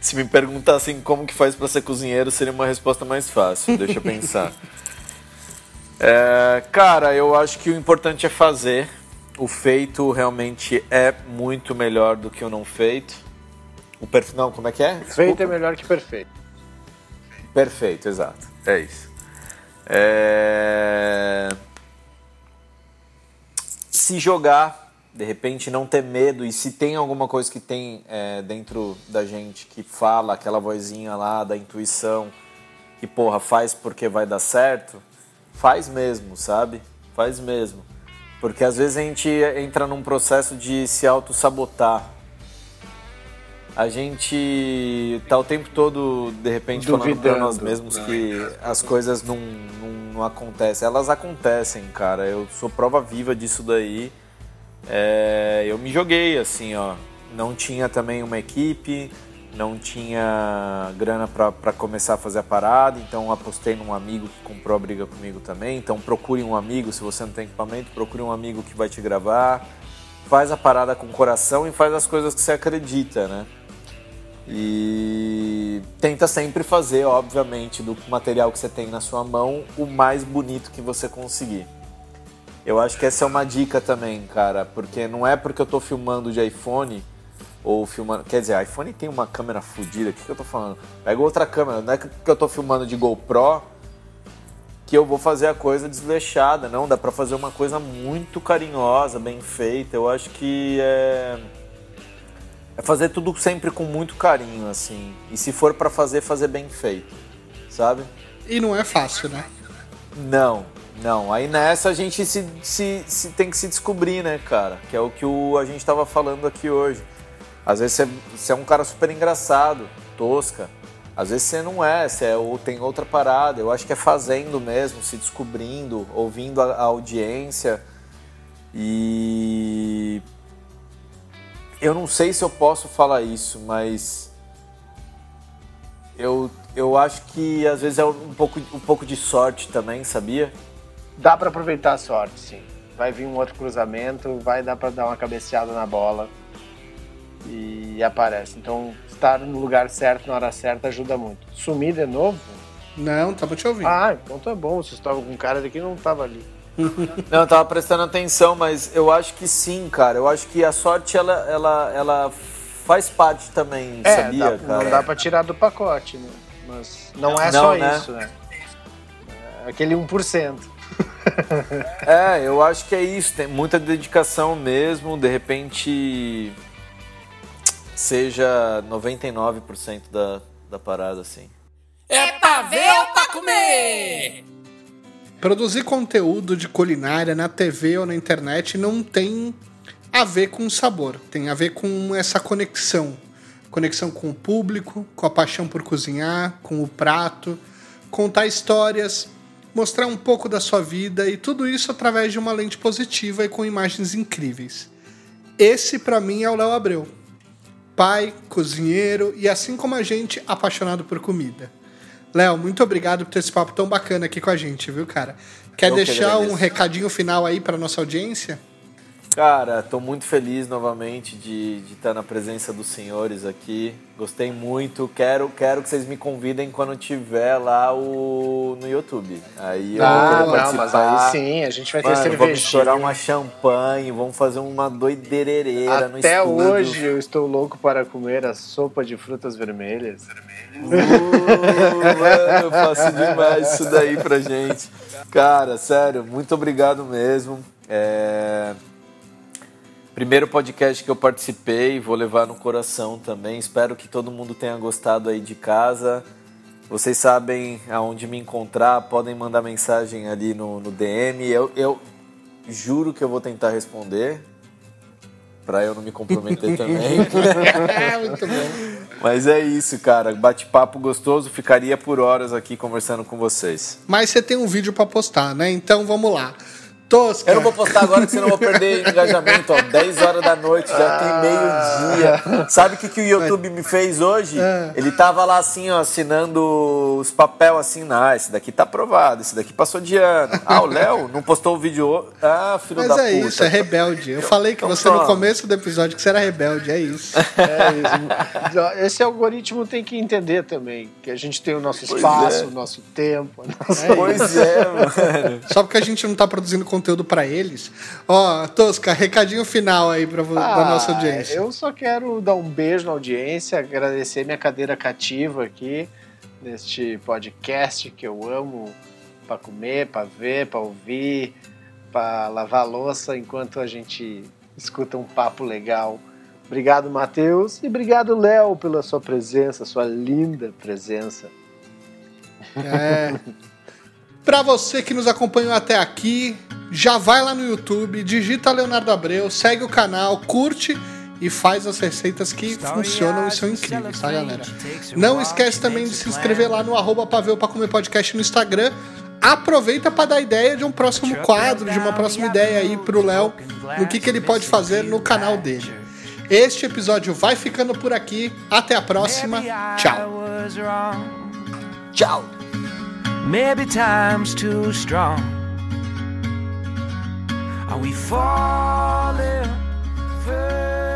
Se me perguntassem como que faz para ser cozinheiro, seria uma resposta mais fácil. Deixa eu pensar. É, cara, eu acho que o importante é fazer. O feito realmente é muito melhor do que o não feito. O perfil. Não, como é que é? Feito Desculpa. é melhor que perfeito. Perfeito, exato. É isso. É... Se jogar, de repente não ter medo, e se tem alguma coisa que tem é, dentro da gente que fala, aquela vozinha lá da intuição, que porra, faz porque vai dar certo, faz mesmo, sabe? Faz mesmo. Porque às vezes a gente entra num processo de se auto-sabotar a gente tá o tempo todo, de repente, falando pra Duvidando. nós mesmos que as coisas não, não, não acontecem. Elas acontecem, cara. Eu sou prova viva disso daí. É, eu me joguei, assim, ó. Não tinha também uma equipe, não tinha grana pra começar a fazer a parada, então apostei num amigo que comprou a briga comigo também. Então procure um amigo, se você não tem equipamento, procure um amigo que vai te gravar. Faz a parada com o coração e faz as coisas que você acredita, né? E tenta sempre fazer, obviamente, do material que você tem na sua mão, o mais bonito que você conseguir. Eu acho que essa é uma dica também, cara, porque não é porque eu tô filmando de iPhone ou filmando. Quer dizer, iPhone tem uma câmera fodida, o que, que eu tô falando? Pega outra câmera, não é que eu tô filmando de GoPro que eu vou fazer a coisa desleixada, não. Dá pra fazer uma coisa muito carinhosa, bem feita. Eu acho que é. É fazer tudo sempre com muito carinho, assim. E se for pra fazer, fazer bem feito, sabe? E não é fácil, né? Não, não. Aí nessa a gente se, se, se tem que se descobrir, né, cara? Que é o que o, a gente tava falando aqui hoje. Às vezes você, você é um cara super engraçado, tosca. Às vezes você não é, você é, ou tem outra parada. Eu acho que é fazendo mesmo, se descobrindo, ouvindo a, a audiência. E. Eu não sei se eu posso falar isso, mas. Eu, eu acho que às vezes é um pouco, um pouco de sorte também, sabia? Dá pra aproveitar a sorte, sim. Vai vir um outro cruzamento, vai dar pra dar uma cabeceada na bola e aparece. Então, estar no lugar certo na hora certa ajuda muito. Sumir de novo? Não, tava te ouvindo. Ah, então tá bom. Vocês estavam com um cara daqui não tava ali. Não, eu tava prestando atenção, mas eu acho que sim, cara. Eu acho que a sorte, ela, ela, ela faz parte também, É, sabia, dá- cara? não dá pra tirar do pacote, né? Mas não é Não, só né? isso, né? É aquele 1%. É, eu acho que é isso. Tem muita dedicação mesmo. De repente, seja 99% da, da parada, assim. É pra ver ou pra comer? Produzir conteúdo de culinária na TV ou na internet não tem a ver com sabor, tem a ver com essa conexão. Conexão com o público, com a paixão por cozinhar, com o prato, contar histórias, mostrar um pouco da sua vida e tudo isso através de uma lente positiva e com imagens incríveis. Esse para mim é o Léo Abreu. Pai, cozinheiro e assim como a gente, apaixonado por comida. Léo, muito obrigado por ter esse papo tão bacana aqui com a gente, viu, cara? Quer Eu deixar um recadinho final aí para nossa audiência? Cara, tô muito feliz novamente de de estar na presença dos senhores aqui. Gostei muito. Quero, quero que vocês me convidem quando tiver lá o no YouTube. Aí eu vou Ah, querer não, mas participar. aí sim, a gente vai ter Mano, cervejinha. vamos estourar uma champanhe, vamos fazer uma doidereira no Até hoje eu estou louco para comer a sopa de frutas vermelhas. Uh, mano, eu faço demais isso daí pra gente. Cara, sério, muito obrigado mesmo. É... Primeiro podcast que eu participei, vou levar no coração também. Espero que todo mundo tenha gostado aí de casa. Vocês sabem aonde me encontrar, podem mandar mensagem ali no, no DM. Eu, eu juro que eu vou tentar responder, pra eu não me comprometer também. É, muito bom. Mas é isso, cara. Bate-papo gostoso. Ficaria por horas aqui conversando com vocês. Mas você tem um vídeo para postar, né? Então vamos lá. Tosca. Eu não vou postar agora, que senão eu vou perder engajamento. Ó, 10 horas da noite, já tem meio-dia. Sabe o que, que o YouTube me fez hoje? Ele tava lá assim, ó, assinando os papel assim. Ah, esse daqui tá aprovado, esse daqui passou de ano. Ah, o Léo não postou o vídeo. Ah, filho Mas da é puta. isso, é rebelde. Eu falei que Então você no toma. começo do episódio que você era rebelde, é isso. É isso. Esse algoritmo tem que entender também que a gente tem o nosso espaço, é. o nosso tempo. a nossa- Pois é, mano. Só porque a gente não tá produzindo conteúdo pra eles. Ó, Tosca, recadinho final aí pra, vo- da nossa Ah, audiência. Eu só quero dar um beijo na audiência, agradecer minha cadeira cativa aqui neste podcast que eu amo para comer, para ver, para ouvir, para lavar louça enquanto a gente escuta um papo legal. Obrigado, Matheus, e obrigado, Léo, pela sua presença, sua linda presença. É. Pra você que nos acompanhou até aqui, já vai lá no YouTube, digita Leonardo Abreu, segue o canal, curte e faz as receitas que funcionam e são incríveis, tá, galera? Não esquece também de se inscrever lá no arroba Pavel pra comer podcast no Instagram. Aproveita para dar ideia de um próximo quadro, de uma próxima ideia aí pro Léo, no que, que ele pode fazer no canal dele. Este episódio vai ficando por aqui. Até a próxima. Tchau. Tchau. Maybe time's too strong. Are we falling further?